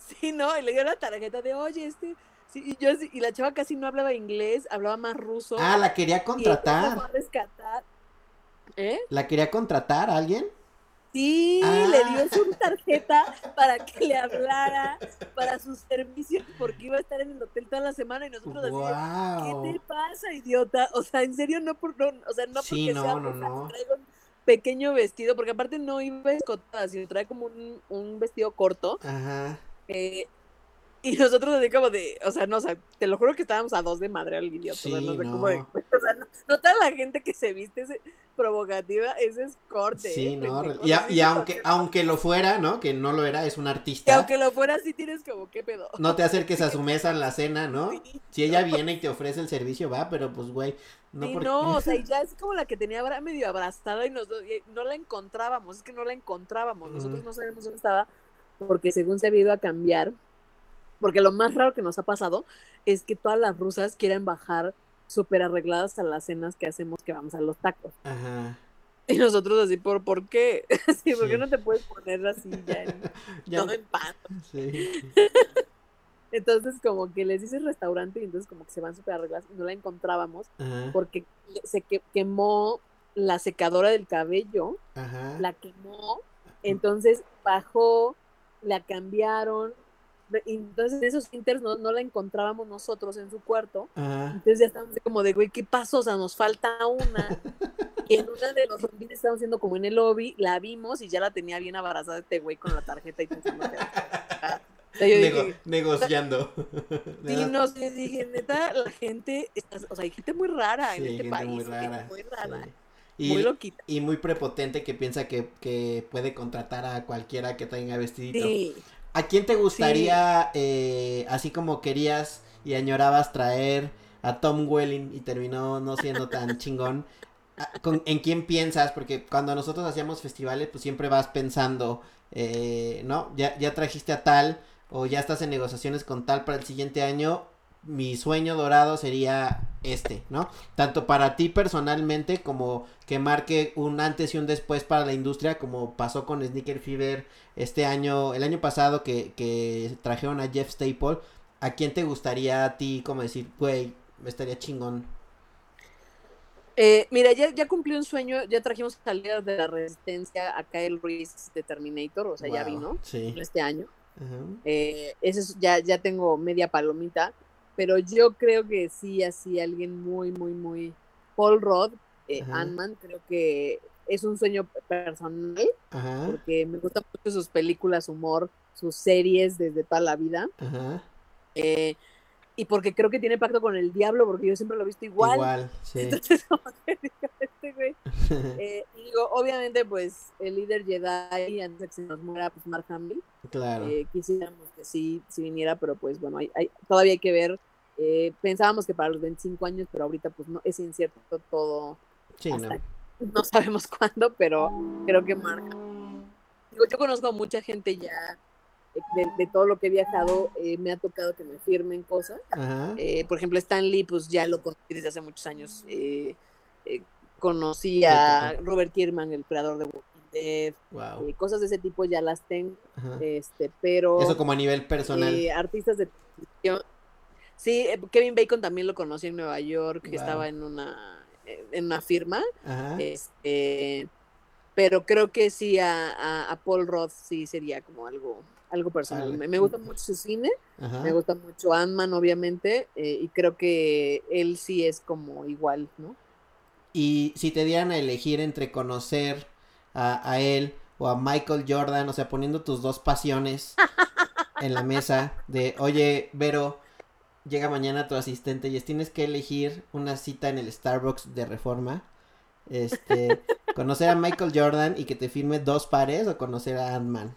Sí, no, y le dio la tarjeta de, oye, este, sí, y yo, y la chava casi no hablaba inglés, hablaba más ruso. Ah, la quería contratar. A rescatar. ¿Eh? ¿La quería contratar a alguien? Sí, le dio ah. su tarjeta para que le hablara para sus servicios porque iba a estar en el hotel toda la semana y nosotros decíamos, ¿qué te pasa, idiota? O sea, en serio, no por, no, o sea, no porque no, sea, no, no. traigo un pequeño vestido, porque aparte no iba escotada, sino trae como un, un vestido corto. Ajá. Eh, Y nosotros así como de, o sea, no, o sea, te lo juro que estábamos a dos de madre al idiota. Sí, o sea, no sé no. cómo de- (laughs) o sea, no, no toda la gente que se viste ese- provocativa, ese es corte. Sí, ¿eh? no, y, a- y que aunque, aunque lo fuera, ¿no? Que no lo era, es un artista. aunque lo fuera así tienes como, ¿qué pedo? No te acerques a su (laughs) mesa en la cena, ¿no? Sí. Si ella viene y te ofrece el servicio, va, pero pues, güey, no Sí, porque... no, o sea, y (laughs) ya es como la que tenía medio abrazada y, nos, y no la encontrábamos, es que no la encontrábamos, nosotros no sabemos dónde estaba, porque según se ha ido a cambiar, porque lo más raro que nos ha pasado es que todas las rusas quieren bajar súper arregladas a las cenas que hacemos que vamos a los tacos. Ajá. Y nosotros así, ¿por, ¿por qué? (laughs) ¿por Sí. qué no te puedes poner así ya en, (laughs) Ya- todo en pan? sí. (laughs) Entonces como que les dices restaurante y entonces como que se van súper arregladas y no la encontrábamos Ajá. porque se que- quemó la secadora del cabello, Ajá. la quemó, entonces bajó, la cambiaron, y entonces en esos inters no, no la encontrábamos nosotros en su cuarto, Ajá. entonces ya estábamos como de, güey, ¿qué pasó? O sea, nos falta una, (laughs) y en una de los rondines estábamos haciendo como en el lobby, la vimos y ya la tenía bien abrazada este güey con la tarjeta y pensando que era- O sea, yo Nego- dije, negociando. (laughs) Sí, no sé, dije, neta, la gente, o sea, hay gente muy rara en Sí, este gente país, muy gente rara. muy rara, sí. Y, muy loquita. y muy prepotente que piensa que, que puede contratar a cualquiera que tenga vestidito. Sí, ¿A quién te gustaría, eh, así como querías y añorabas traer a Tom Welling y terminó no siendo tan (laughs) chingón? ¿A- con- ¿En quién piensas? Porque cuando nosotros hacíamos festivales, pues siempre vas pensando, eh, ¿no? Ya, ya trajiste a tal o ya estás en negociaciones con tal para el siguiente año. Mi sueño dorado sería este, ¿no? Tanto para ti personalmente como que marque un antes y un después para la industria, como pasó con Sneaker Fever este año, el año pasado que, que trajeron a Jeff Staple. ¿A quién te gustaría a ti como decir, güey, me estaría chingón? Eh, mira, ya, ya cumplí un sueño, ya trajimos al líder de la resistencia a Kyle Reese de Terminator, o sea, ya vino Sí. este año. Eh, ese es- ya, ya tengo media palomita, pero yo creo que sí, así alguien muy, muy, muy... Paul Rudd, eh. Ant-Man, creo que es un sueño personal, Ajá. porque me gustan mucho sus películas, humor, sus series desde toda la vida. Ajá. eh, y porque creo que tiene pacto con el diablo, porque yo siempre lo he visto igual. Igual, (laughs) sí. Entonces, como que digo, este güey. (laughs) Eh, y digo, obviamente, pues el líder Jedi, antes de que se nos muera, pues Mark Hamill. claro. Eh, quisiéramos que sí, sí viniera, pero pues bueno, hay, hay- todavía hay que ver. Eh, pensábamos que para los 25 años, pero ahorita pues no es incierto todo. sí, hasta- no. No sabemos (laughs) cuándo, pero creo que Mark. Digo, yo conozco a mucha gente ya de, de todo lo que he viajado, eh, me ha tocado que me firmen cosas. Eh, por ejemplo, Stan Lee, pues ya lo conocí desde hace muchos años. Eh, conocí a Robert Kierman, el creador de Walking Dead. Wow. eh, cosas de ese tipo ya las tengo, Ajá. este, pero Eso como a nivel personal. eh, artistas de televisión. Sí, eh, Kevin Bacon también lo conocí en Nueva York, que Wow. estaba en una en una firma, Ajá. este, pero creo que sí a, a, a Paul Roth sí sería como algo algo personal. Me, me gusta mucho su cine, Ajá. me gusta mucho Ant-Man, obviamente, eh, y creo que él sí es como igual, ¿no? Y si te dieran a elegir entre conocer a, a él o a Michael Jordan, o sea, poniendo tus dos pasiones (laughs) en la mesa de, oye, Vero, llega mañana tu asistente y es, tienes que elegir una cita en el Starbucks de Reforma. Este, (laughs) conocer a Michael Jordan y que te firme dos pares o conocer a Ant-Man.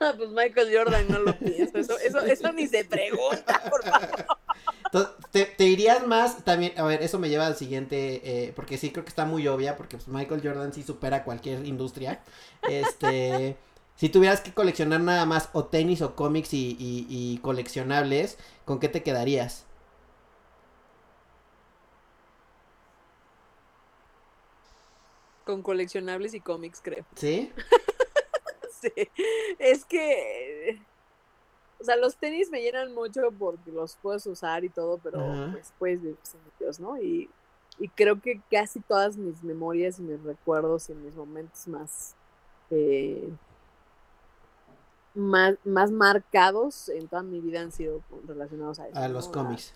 Ah, pues Michael Jordan no lo pienso, eso, eso, (laughs) eso ni se pregunta, por favor. Entonces, te, te irías más también, a ver, eso me lleva al siguiente, eh, porque sí creo que está muy obvia, porque pues, Michael Jordan sí supera cualquier industria. Este, (laughs) si tuvieras que coleccionar nada más o tenis o cómics y, y- y coleccionables, ¿con qué te quedarías? Con coleccionables y cómics, creo. ¿Sí? (laughs) Sí, es que, o sea, los tenis me llenan mucho porque los puedes usar y todo, pero Ajá. pues puedes vivir sin ellos, ¿no? Y, y creo que casi todas mis memorias y mis recuerdos y mis momentos más, eh, más, más marcados en toda mi vida han sido relacionados a eso. A ¿no? los cómics.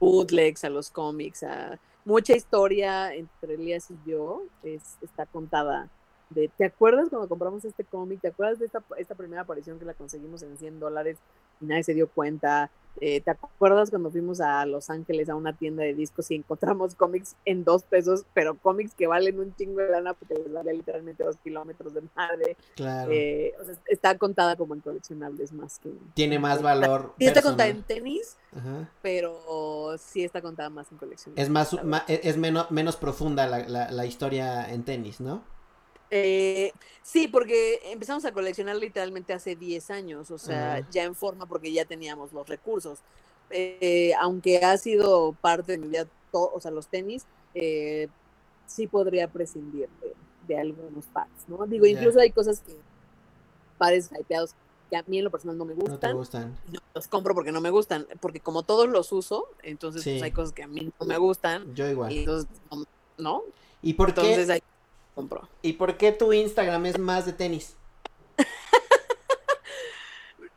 bootlegs, a los cómics, a mucha historia entre Elías y yo es, está contada de, ¿te acuerdas cuando compramos este cómic? ¿Te acuerdas de esta, esta primera aparición que la conseguimos en 100 dólares y nadie se dio cuenta? Eh, ¿Te acuerdas cuando fuimos a Los Ángeles a una tienda de discos y encontramos cómics en dos pesos, pero cómics que valen un chingo de lana porque les vale literalmente dos kilómetros de madre? Claro. Eh, o sea, está contada como en coleccionables más que. Tiene más valor. Sí, está contada en tenis, pero sí está contada más en coleccionables. Es más, es menos, menos profunda la, la, la historia en tenis, ¿no? Eh, sí, porque empezamos a coleccionar literalmente hace 10 años, o sea, ya en forma porque ya teníamos los recursos. Eh, aunque ha sido parte de mi vida, o sea, los tenis, eh, sí podría prescindir de, algunos pares, ¿no? Digo, incluso hay cosas que, pares hypeados, que a mí en lo personal no me gustan. No te gustan. No los compro porque no me gustan, porque como todos los uso, entonces pues, hay cosas que a mí no me gustan. Yo igual. entonces, ¿no? ¿Y por entonces, qué? Hay compró. ¿Y por qué tu Instagram es más de tenis? (laughs)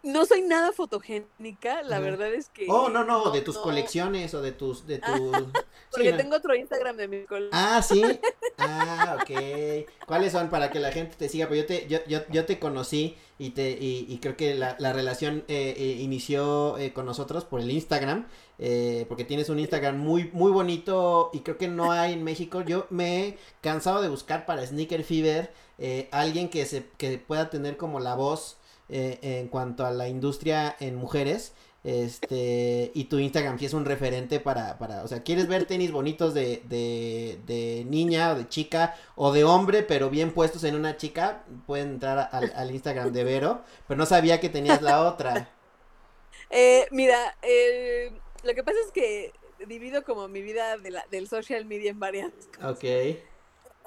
no soy nada fotogénica, la verdad es que. Oh, no, no, de tus colecciones o de tus. De (laughs) Porque tengo otro Instagram de mi colección. Ah, sí. (laughs) Ah, ok. ¿Cuáles son para que la gente te siga? Pues yo te, yo, yo, yo te conocí y te y, y creo que la, la relación eh, eh, inició eh, con nosotros por el Instagram. Eh, porque tienes un Instagram muy, muy bonito y creo que no hay en México. Yo me he cansado de buscar para Sneaker Fever eh, alguien que, se, que pueda tener como la voz eh, en cuanto a la industria en mujeres. Este, y tu Instagram sí es un referente para, para, o sea, quieres ver tenis bonitos de, de, de niña o de chica o de hombre, pero bien puestos en una chica, pueden entrar al, al Instagram de Vero, pero no sabía que tenías la otra. (laughs) Eh, mira, eh, lo que pasa es que divido como mi vida de la, del social media en varias cosas. Ok.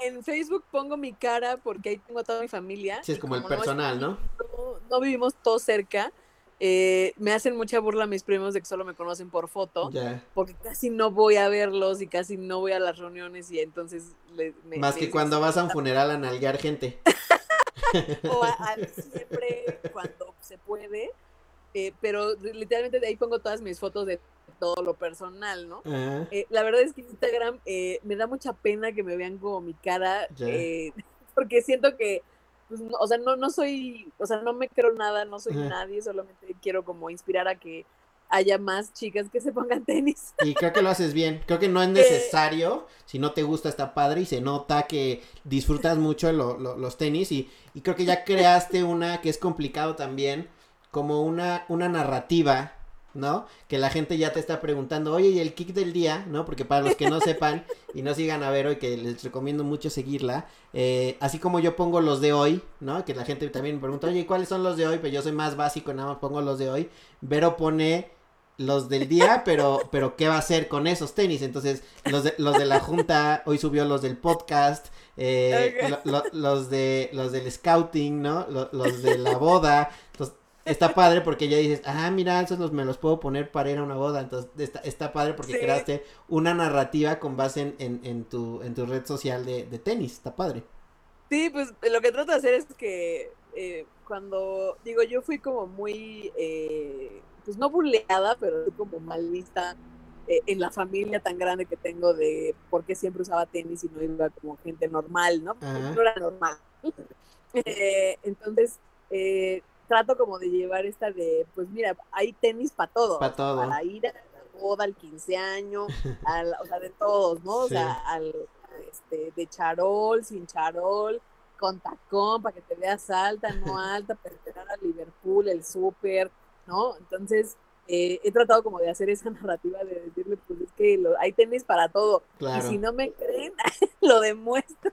En Facebook pongo mi cara porque ahí tengo a toda mi familia. Sí, es como, el personal, ¿no? ¿no? vivimos todos cerca. Eh, me hacen mucha burla mis primos de que solo me conocen por foto. Porque casi no voy a verlos y casi no voy a las reuniones y entonces... Más que cuando vas a un funeral a nalguear gente. (laughs) o a, (laughs) siempre cuando se puede. Eh, pero literalmente de ahí pongo todas mis fotos de todo lo personal, ¿no? Eh, la verdad es que Instagram eh, me da mucha pena que me vean como mi cara, eh, (laughs) porque siento que, pues, o sea, no, no soy, o sea, no me creo nada, no soy nadie, solamente quiero como inspirar a que haya más chicas que se pongan (laughs) tenis. Y creo que lo haces bien, creo que no es necesario, si no te gusta está padre y se nota que disfrutas mucho los tenis y, y creo que ya creaste una que es complicado también, como una, una narrativa ¿no? Que la gente ya te está preguntando, oye, ¿y el kick del día? ¿No? Porque para los que no sepan (laughs) y no sigan a ver hoy, que les recomiendo mucho seguirla, eh, así como yo pongo los de hoy, ¿no? Que la gente también me pregunta, oye, ¿cuáles son los de hoy? Pero yo soy más básico, nada más pongo los de hoy. Vero pone los del día, (laughs) pero, pero ¿qué va a hacer con esos tenis? Entonces, los de, los de la junta, hoy subió los del podcast, eh, los de los del scouting, ¿no? los de la boda. Entonces, está padre porque ya dices, ah, mira, esos los, me los puedo poner para ir a una boda. Entonces, está, está padre porque creaste una narrativa con base en, en, tu, en tu red social de, tenis. Está padre. Sí, pues lo que trato de hacer es que eh, cuando, digo, yo fui como muy, eh, pues no buleada, pero como mal vista eh, en la familia tan grande que tengo de por qué siempre usaba tenis y no iba como gente normal, ¿no? No era normal. (laughs) entonces, eh, trato como de llevar esta de, pues mira, hay tenis para todo. Para todo. Para ir a la boda, al 15 años, al, o sea, de todos, ¿no? O sea, al, este, de charol, sin charol, con tacón, para que te veas alta, no (laughs) alta, para esperar a Liverpool, el súper, ¿no? Entonces, eh, he tratado como de hacer esa (laughs) narrativa de decirle, pues es que lo, hay tenis para todo. Y si no me creen, (laughs) lo demuestro.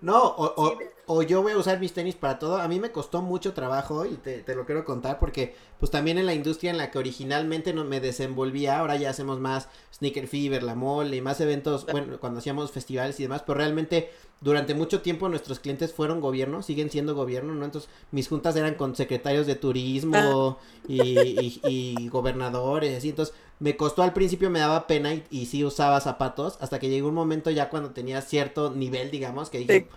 no, o, o, yo voy a usar mis tenis para todo. A mí me costó mucho trabajo y te, te, lo quiero contar porque pues también en la industria en la que originalmente no me desenvolvía, ahora ya hacemos más Sneaker Fever, la mole y más eventos, bueno, cuando hacíamos festivales y demás, pero realmente durante mucho tiempo nuestros clientes fueron gobierno, siguen siendo gobierno, ¿no? Entonces mis juntas eran con secretarios de turismo ah. y, y, gobernadores, así, entonces me costó al principio, me daba pena y, y, sí usaba zapatos, hasta que llegó un momento ya cuando tenía cierto nivel, digamos, que dije,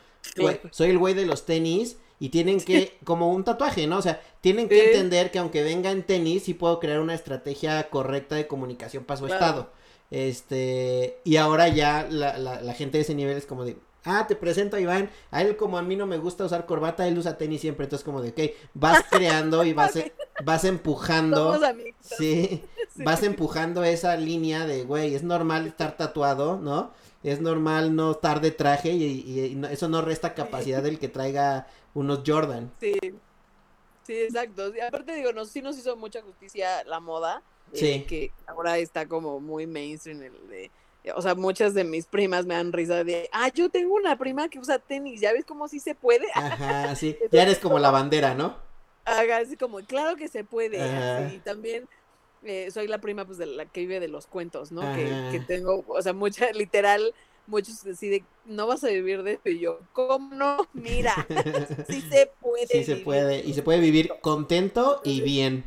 soy el güey de los tenis y tienen que, (laughs) como un tatuaje, ¿no? O sea, tienen que entender que aunque venga en tenis, sí puedo crear una estrategia correcta de comunicación para su estado. Este, y ahora ya la, la, la gente de ese nivel es como de, Ah, te presento a Iván. A él, como a mí no me gusta usar corbata, él usa tenis siempre. Entonces, como de, ok, vas (laughs) creando y vas, vas empujando. (laughs) Sí, vas empujando esa línea de, güey, es normal estar tatuado, ¿no? Es normal no estar de traje y, eso no resta capacidad del que traiga unos Jordan. Sí, sí, exacto. Y aparte, digo, no, sí nos hizo mucha justicia la moda. Eh, sí. que ahora está como muy mainstream el de o sea, muchas de mis primas me dan risa de, ah, yo tengo una prima que usa tenis, ¿ya ves cómo sí se puede? (laughs) Ajá, sí, ya eres como la bandera, ¿no? Haga así como, claro que se puede, y también eh, soy la prima, pues, de la que vive de los cuentos, ¿no? Que, que, tengo, o sea, mucha, literal, muchos deciden, no vas a vivir de esto, y yo, ¿cómo no? Mira, (laughs) sí se puede. Sí se puede, y se puede vivir contento y bien.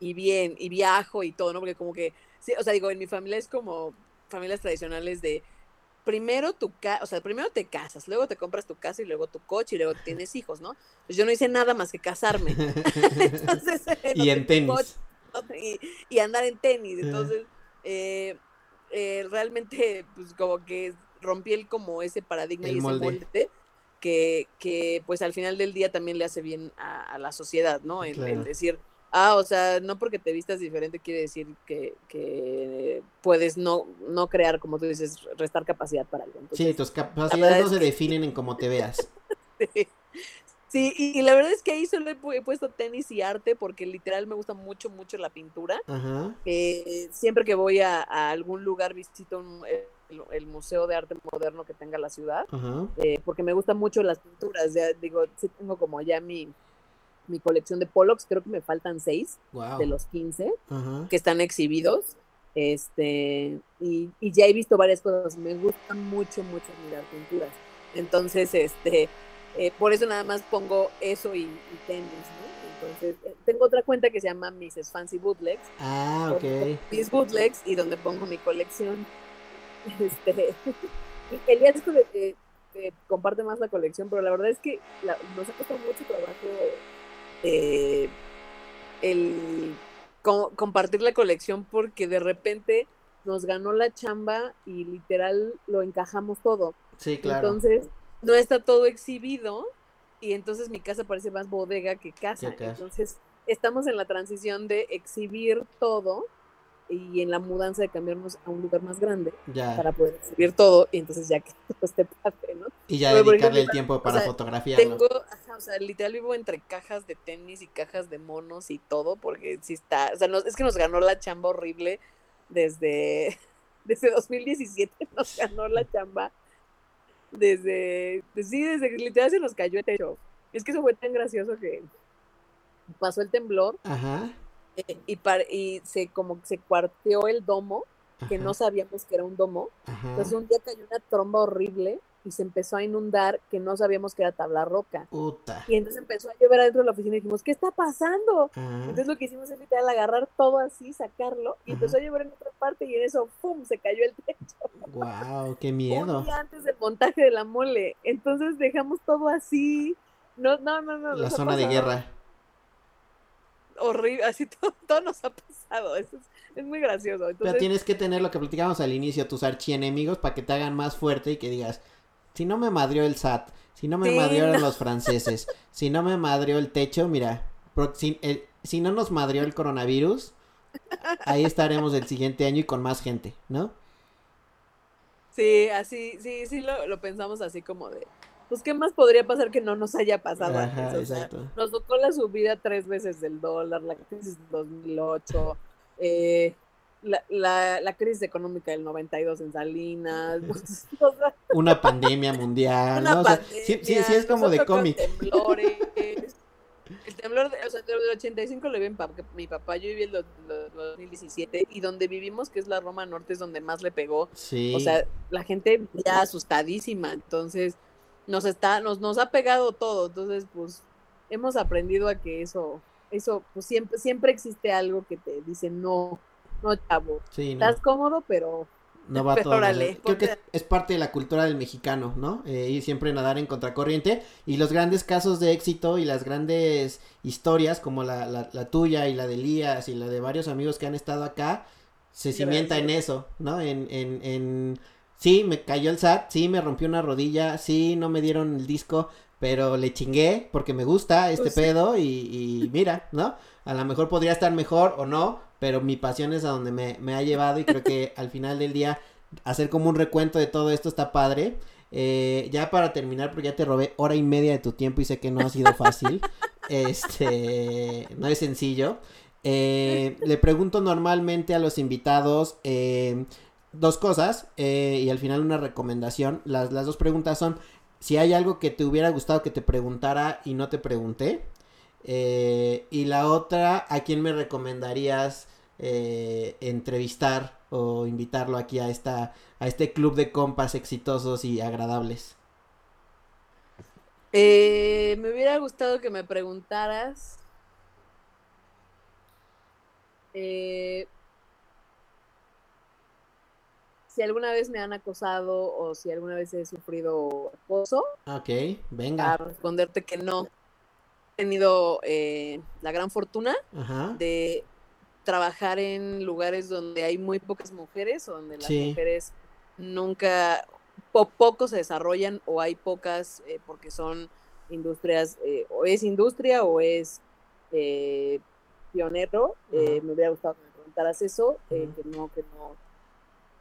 Y bien, y viajo y todo, ¿no? Porque como que Sí, o sea, digo, en mi familia es como familias tradicionales de primero tu casa, o sea, primero te casas, luego te compras tu casa y luego tu coche y luego tienes hijos, ¿no? Pues yo no hice nada más que casarme. (laughs) (laughs) Entonces, y en tenis. y, andar en tenis. Entonces, eh, eh, realmente, pues como que rompí el como ese paradigma y ese molde que, que, pues al final del día también le hace bien a, la sociedad, ¿no? el decir, Ah, o sea, no porque te vistas diferente quiere decir que, que puedes no, no crear, como tú dices, restar capacidad para algo. sí, tus capacidades no se definen en cómo te veas. (laughs) sí. y, la verdad es que ahí solo he, puesto tenis y arte porque literal me gusta mucho, mucho la pintura. Ajá. Eh, siempre que voy a, algún lugar visito el, Museo de Arte Moderno que tenga la ciudad. Eh, porque me gustan mucho las pinturas. Ya, digo, sí tengo como ya mi mi colección de Pollocks, creo que me faltan seis de los 15 que están exhibidos. Este, y, ya he visto varias cosas, me gusta mucho, mucho mirar pinturas. Entonces, este, eh, por eso nada más pongo eso y, tenis, ¿no? Entonces, eh, tengo otra cuenta que se llama Mrs. Fancy Bootlegs. Ah, ok. Mis bootlegs y donde pongo mi colección. (laughs) Este, el día de que comparte más la colección, pero la verdad es que nos ha costado mucho trabajo eh, el compartir la colección porque de repente nos ganó la chamba y literal lo encajamos todo. Sí, claro. Entonces, no está todo exhibido y entonces mi casa parece más bodega que casa. Entonces, estamos en la transición de exhibir todo y en la mudanza de cambiarnos a un lugar más grande para poder subir todo y entonces ya que (laughs) todo esté padre, ¿no? Y ya dedicarle el tiempo para fotografiarlo. Tengo, o sea, literal vivo entre cajas de tenis y cajas de monos y todo porque si está, o sea, es que nos ganó la chamba horrible desde, (laughs) desde 2017 (laughs) nos ganó la chamba desde, sí, desde que literal se nos cayó el techo. Es que eso fue tan gracioso que pasó el temblor. Ajá eh, y, y se como se cuarteó el domo, que no sabíamos que era un domo. Entonces un día cayó una tromba horrible y se empezó a inundar que no sabíamos que era tabla roca. Y entonces empezó a llover adentro de la oficina y dijimos, ¿qué está pasando? Entonces lo que hicimos es literal agarrar todo así, sacarlo, y empezó a llover en otra parte y en eso, ¡pum! se cayó el techo. ¡Wow! ¡Qué miedo! Un día antes del montaje de la mole. Entonces dejamos todo así. No, no, no, no. La zona de guerra horrible, así (laughs) todo, nos ha pasado, es, es muy gracioso. Pero tienes que tener lo que platicábamos al inicio, tus archienemigos, para que te hagan más fuerte y que digas, si no me madrió el SAT, si no me madrió los franceses, (laughs) si no me madrió el techo, mira, si, si no nos madrió el coronavirus, ahí estaremos el siguiente año y con más gente, ¿no? Sí, así, sí, sí lo pensamos así como de, pues qué más podría pasar que no nos haya pasado antes. nos tocó la subida tres veces del dólar, la crisis del 2008, eh, la, la, la, crisis económica del 92 en Salinas, (laughs) (laughs) una pandemia mundial, ¿no? sí, sí, es como de cómic. Temblores. El temblor, o sea, del 85 lo vi en papá, mi papá, yo viví en el 2017 y donde vivimos, que es la Roma Norte, es donde más le pegó. Sí. O sea, la gente ya asustadísima, entonces nos está, nos, nos ha pegado todo, entonces pues hemos aprendido a que eso, eso, pues siempre, siempre existe algo que te dice no, no chavo, estás cómodo, pero no (laughs) va todo. Creo que es parte de la cultura del mexicano, ¿no? Eh, y siempre nadar en contracorriente. Y los grandes casos de éxito y las grandes historias, como la, la, la tuya y la de Elías y la de varios amigos que han estado acá, se cimienta en eso, ¿no? En, en, en sí, me cayó el SAT, sí, me rompió una rodilla, sí, no me dieron el disco, pero le chingué porque me gusta este Pues sí. pedo y, y mira, ¿no? A lo mejor podría estar mejor o no, pero mi pasión es a donde me, me ha llevado y creo que (laughs) al final del día hacer como un recuento de todo esto está padre. Eh, ya para terminar, porque ya te robé hora y media de tu tiempo y sé que no ha sido fácil. (laughs) este, no es sencillo. Eh, (laughs) le pregunto normalmente a los invitados eh, dos cosas eh, y al final una recomendación. Las, las dos preguntas son si hay algo que te hubiera gustado que te preguntara y no te pregunté. Eh, y la otra, ¿a quién me recomendarías eh, entrevistar o invitarlo aquí a esta a este club de compas exitosos y agradables? Eh, me hubiera gustado que me preguntaras. Si alguna vez me han acosado o si alguna vez he sufrido acoso, Ok, a venga. responderte que no. He tenido eh, la gran fortuna Ajá. de trabajar en lugares donde hay muy pocas mujeres o donde las Sí. mujeres nunca, po- poco se desarrollan o hay pocas eh, porque son industrias, eh, o es industria o es pionero. Me hubiera gustado que me preguntaras eso, que no, que no,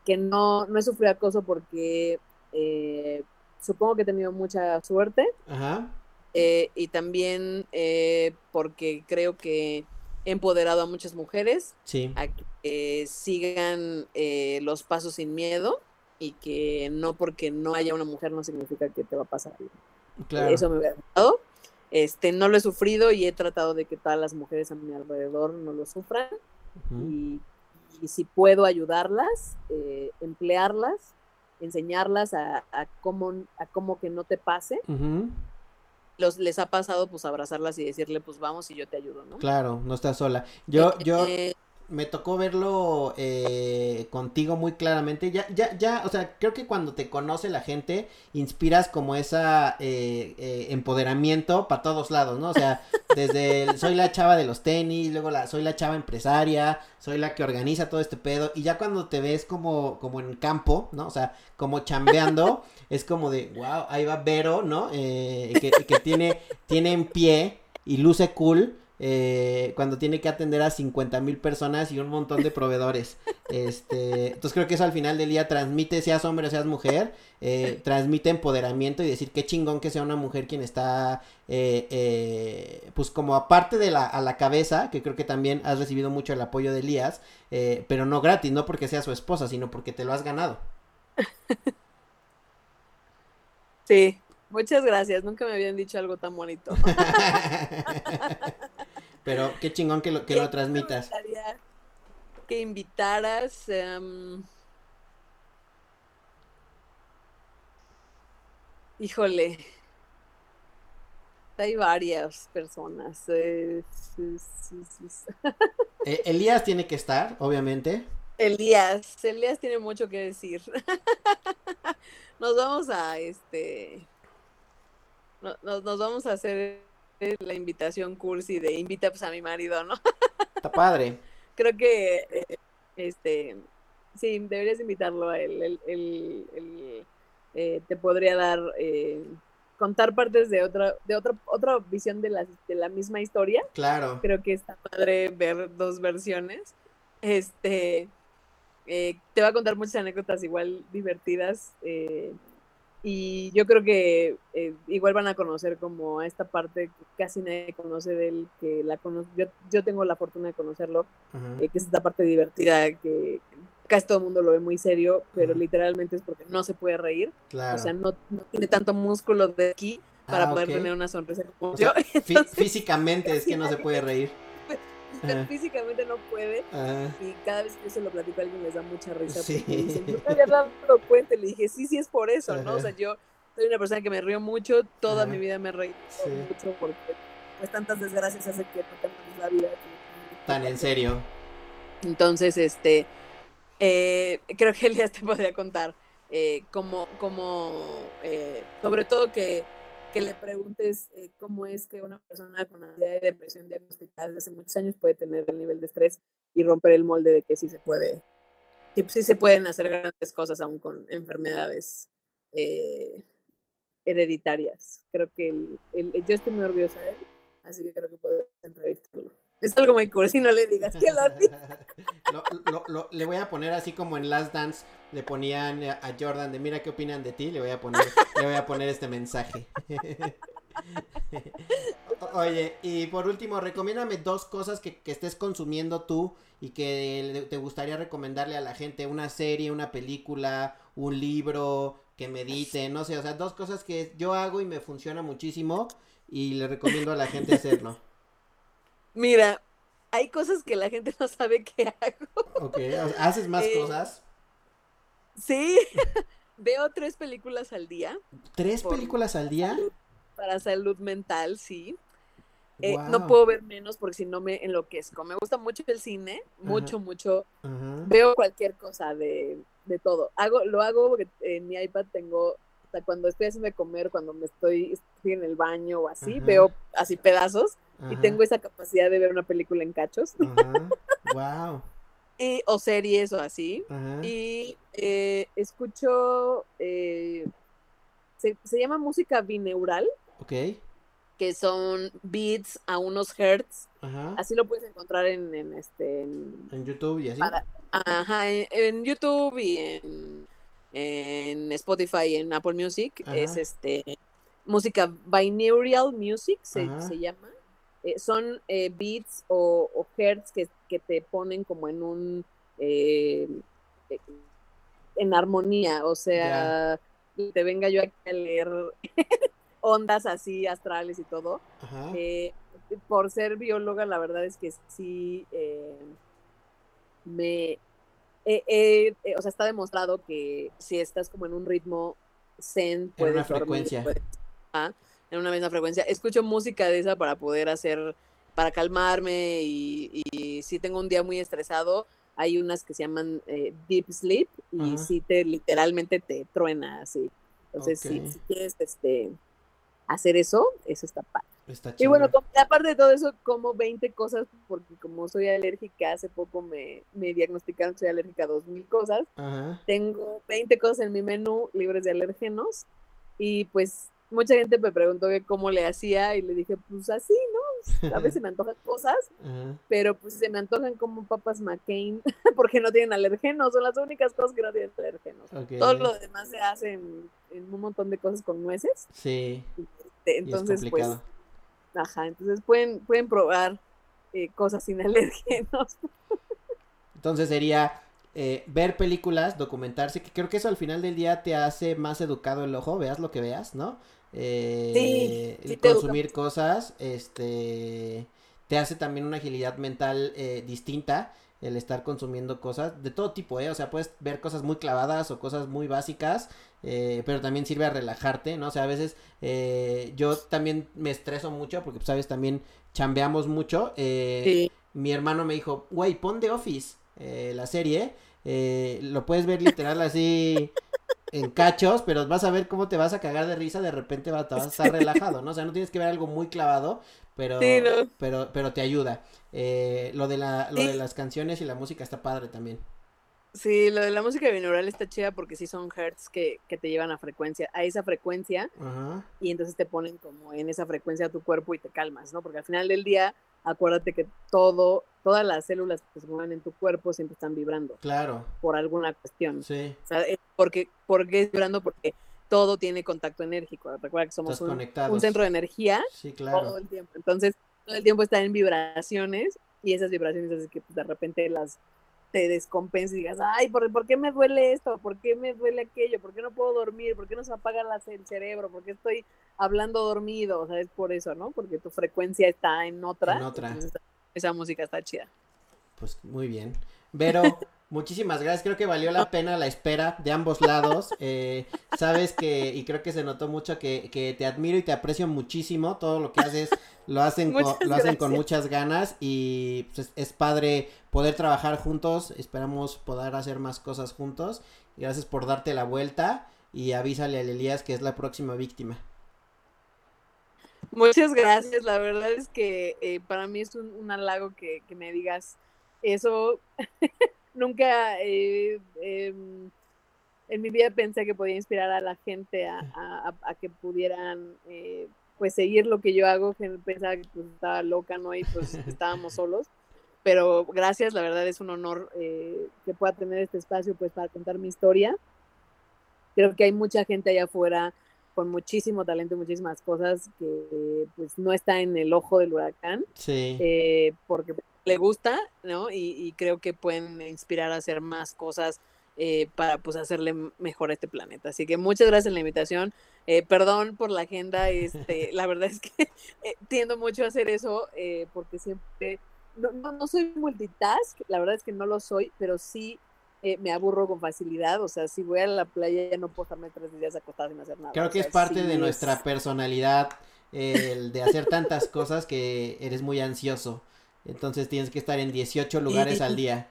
que no, no he sufrido acoso porque eh, supongo que he tenido mucha suerte. Ajá. Eh, y también eh, porque creo que he empoderado a muchas mujeres Sí. a que sigan eh, los pasos sin miedo y que no porque no haya una mujer no significa que te va a pasar algo. Claro. Eso me hubiera gustado. Este, no lo he sufrido y he tratado de que todas las mujeres a mi alrededor no lo sufran Ujú. y, y si puedo ayudarlas, eh, emplearlas, enseñarlas a, a cómo, a cómo que no te pase los, les ha pasado, pues abrazarlas y decirle, pues vamos y yo te ayudo, ¿no? Claro, no estás sola. Yo, yo, Eh, me tocó verlo eh, contigo muy claramente. Ya, ya, ya, o sea, creo que cuando te conoce la gente, inspiras como esa eh, eh, empoderamiento para todos lados, ¿no? O sea, (laughs) desde el, soy la chava de los tenis, luego la, soy la chava empresaria, soy la que organiza todo este pedo, y ya cuando te ves como, como en campo, ¿no? O sea, como chambeando, (laughs) es como de, wow, ahí va Vero, ¿no? Eh, que, que tiene, tiene en pie y luce cool eh, cuando tiene que atender a 50 mil personas y un montón de proveedores. (laughs) Este, entonces creo que eso al final del día transmite, seas hombre o seas mujer, eh, transmite empoderamiento y decir qué chingón que sea una mujer quien está, eh, pues como aparte de la, a la cabeza, que creo que también has recibido mucho el apoyo de Elías, pero no gratis, no porque sea su esposa, sino porque te lo has ganado. sí, muchas gracias. Nunca me habían dicho algo tan bonito. (laughs) (laughs) pero qué chingón que lo, que lo transmitas. Que invitaras. em, híjole. Hay varias personas. eh. (laughs) Eh, Elías tiene que estar, obviamente. Elías, Elías tiene mucho que decir. (laughs) Nos vamos a este. no- Nos, nos vamos a hacer la invitación cursi de invita pues, a mi marido, ¿no? (laughs) Está padre. Creo que eh, este sí, deberías invitarlo a él. Él, él- él, eh, te podría dar eh, contar partes de otra, de otra, otra visión de la, de la misma historia Claro. creo que está padre ver dos versiones. Este, te va a contar muchas anécdotas igual divertidas y yo creo que eh, igual van a conocer como a esta parte que casi nadie conoce de él, que la cono yo, yo tengo la fortuna de conocerlo, eh, que es esta parte divertida que casi todo el mundo lo ve muy serio, pero literalmente es porque no se puede reír, Claro. o sea, no, no tiene tanto músculo de aquí para Ah, poder tener una sonrisa como O sea, yo. fí- Entonces, físicamente es que no se puede reír. (laughs) Ajá. físicamente no puede. Y cada vez que yo se lo platico a alguien les da mucha risa Sí. porque dicen, me había dado cuenta. Y le dije, sí, sí es por eso, ¿no? O sea, yo soy una persona que me río mucho, toda mi vida me he reído Sí. mucho porque pues tantas desgracias hacen que no tengamos la vida. que- (laughs) tan en serio. Entonces, este, eh, creo que Elias te podría contar eh, cómo, cómo eh, sobre todo que, que le preguntes eh, cómo es que una persona con ansiedad y depresión diagnosticada desde hace muchos años puede tener el nivel de estrés y romper el molde de que sí se puede pues sí se pueden hacer grandes cosas aún con enfermedades eh, hereditarias. Creo que el, yo estoy muy orgullosa de él, así que creo que puedo entrevistarlo. Es algo muy cursi, no le digas que (laughs) lo, Le voy a poner así como en Last Dance le ponían a Jordan de mira qué opinan de ti, le voy a poner, le voy a poner este mensaje. (laughs) Oye, y por último, recomiéndame dos cosas que, que, estés consumiendo tú y que te gustaría recomendarle a la gente, una serie, una película, un libro, que medite, no sé, o sea, dos cosas que yo hago y me funciona muchísimo y le recomiendo a la gente hacerlo. Mira, hay cosas que la gente (laughs) no sabe que hago. Ok, ¿haces más eh, cosas? Sí, (laughs) veo tres películas al día. ¿Tres películas al día? para salud mental, sí. Eh, no puedo ver menos porque si no me enloquezco. Me gusta mucho el cine, mucho, mucho. Veo cualquier cosa de, de, todo. Hago, lo hago porque en mi iPad tengo, sea, cuando estoy haciendo de comer, cuando me estoy, estoy en el baño o así, veo así pedazos y tengo esa capacidad de ver una película en cachos. wow. (laughs) y, o series o así. Y eh, escucho, eh, se, se, llama música bineural. Ok. Que son beats a unos hertz. Así lo puedes encontrar en, en este. En, YouTube y así. ajá, en, YouTube y en, en Spotify y en Apple Music. Es este música binaural music, se, se llama. Eh, son eh, beats o, hertz que, te ponen como en un eh, en armonía, o sea, te venga yo aquí a leer (laughs) ondas así astrales y todo. por ser bióloga, la verdad es que sí me o sea, está demostrado que si estás como en un ritmo zen, puedes en una frecuencia en una misma frecuencia. Escucho música de esa para poder hacer, para calmarme y, si tengo un día muy estresado, hay unas que se llaman eh, Deep Sleep y si te literalmente te truena así. Entonces, si, quieres este, hacer eso, eso está padre. Y bueno, aparte de todo eso, como 20 cosas, porque como soy alérgica, hace poco me, me diagnosticaron que soy alérgica a 2000 cosas. Tengo 20 cosas en mi menú libres de alérgenos y pues mucha gente me preguntó que cómo le hacía y le dije, pues así, ¿no? A veces (laughs) me antojan cosas, pero pues se me antojan como papas McCain (laughs) porque no tienen alergenos, son las únicas cosas que no tienen alergenos. Todo lo demás se hace en, un montón de cosas con nueces. Sí. Este, entonces, pues, ajá, entonces pueden, pueden probar eh, cosas sin (laughs) alérgenos. entonces sería eh, ver películas, documentarse, que creo que eso al final del día te hace más educado el ojo, veas lo que veas, ¿no? Eh, consumir cosas, este, te hace también una agilidad mental eh, distinta el estar consumiendo cosas de todo tipo, ¿eh? O sea, puedes ver cosas muy clavadas o cosas muy básicas, eh, pero también sirve a relajarte, ¿no? O sea, a veces yo también me estreso mucho porque, pues, sabes, también chambeamos mucho. Mi hermano me dijo, güey, pon The Office, la serie, lo puedes ver literal así en cachos, pero vas a ver cómo te vas a cagar de risa, de repente vas, a estar relajado, ¿no? O sea, no tienes que ver algo muy clavado, pero, pero, pero te ayuda. Eh, lo de la, lo de las canciones y la música está padre también. Sí, lo de la música binaural está chida porque sí son hertz que, que te llevan a frecuencia, a esa frecuencia, y entonces te ponen como en esa frecuencia a tu cuerpo y te calmas, ¿no? Porque al final del día, acuérdate que todo, todas las células que se mueven en tu cuerpo siempre están vibrando. Claro. Por alguna cuestión. Sí. O sea, porque, porque es vibrando porque todo tiene contacto enérgico. Recuerda que somos un, un, centro de energía sí, claro. todo el tiempo. Entonces, todo el tiempo está en vibraciones y esas vibraciones hacen que pues, de repente las te descompenses y digas, ay, ¿por, ¿por, qué me duele esto? ¿Por qué me duele aquello? ¿Por qué no puedo dormir? ¿Por qué no se apaga el cerebro? ¿Por qué estoy hablando dormido? O sea, es por eso, ¿no? Porque tu frecuencia está en otra. En otra. Esa música está chida. Pues muy bien. Vero, (laughs) muchísimas gracias. Creo que valió la pena la espera de ambos lados. Eh, sabes que, y creo que se notó mucho que, que, te admiro y te aprecio muchísimo. Todo lo que haces lo hacen, con, lo hacen con muchas ganas y pues, es, padre poder trabajar juntos. Esperamos poder hacer más cosas juntos. Gracias por darte la vuelta y avísale a Elías que es la próxima víctima. Muchas gracias. La verdad es que eh, para mí es un, halago que, que me digas eso (laughs) nunca eh, em, en mi vida pensé que podía inspirar a la gente a, que pudieran eh, pues seguir lo que yo hago, que pensaba que pues, estaba loca, ¿no? Y pues (laughs) estábamos solos. Pero gracias, la verdad es un honor que pueda tener este espacio pues para contar mi historia. Creo que hay mucha gente allá afuera con muchísimo talento, muchísimas cosas que pues no está en el ojo del huracán. Sí. Eh, porque le gusta, ¿no? Y, creo que pueden inspirar a hacer más cosas eh, para pues hacerle mejor a este planeta. Así que muchas gracias por la invitación. Eh, perdón por la agenda, este, (laughs) la verdad es que eh, tiendo mucho a hacer eso eh, porque siempre, no, no, soy multitask, la verdad es que no lo soy, pero sí me aburro con facilidad, o sea, si voy a la playa ya no puedo estarme tres días acostada sin hacer nada. Creo que es parte de nuestra personalidad el de hacer tantas cosas que eres muy ansioso, entonces tienes que estar en 18 lugares al día.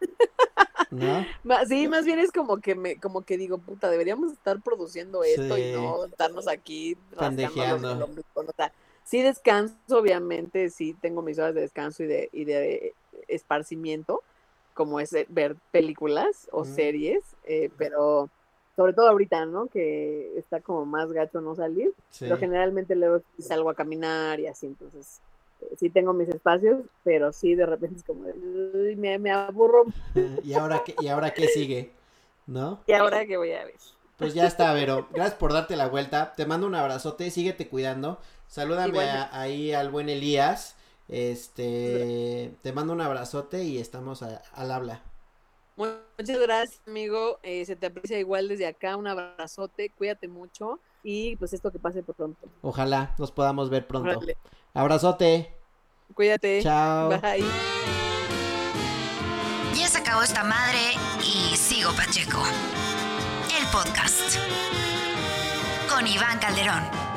(laughs) ¿No? Sí, más bien es como que me, como que digo, puta, deberíamos estar produciendo esto y no estarnos aquí rascándonos sí descanso, obviamente, sí tengo mis horas de descanso y de, y de esparcimiento, como es ver películas o series, eh, pero sobre todo ahorita, ¿no? Que está como más gacho no salir, pero generalmente luego salgo a caminar y así, entonces sí tengo mis espacios, pero sí de repente es como, me, me aburro. (laughs) ¿Y ahora, qué, ¿Y ahora qué sigue? ¿No? ¿Y ahora qué voy a ver? Pues ya está, Vero. Gracias por darte la vuelta. Te mando un abrazote, síguete cuidando. Salúdame ahí al buen Elías. Este, te mando un abrazote y estamos al habla. Muchas gracias, amigo. Eh, se te aprecia igual desde acá. Un abrazote. Cuídate mucho. Y pues esto que pase por pronto. Ojalá nos podamos ver pronto. Abrazote. Cuídate. Chao. Bye. Ya se acabó esta madre y sigo Pacheco. El podcast. Con Iván Calderón.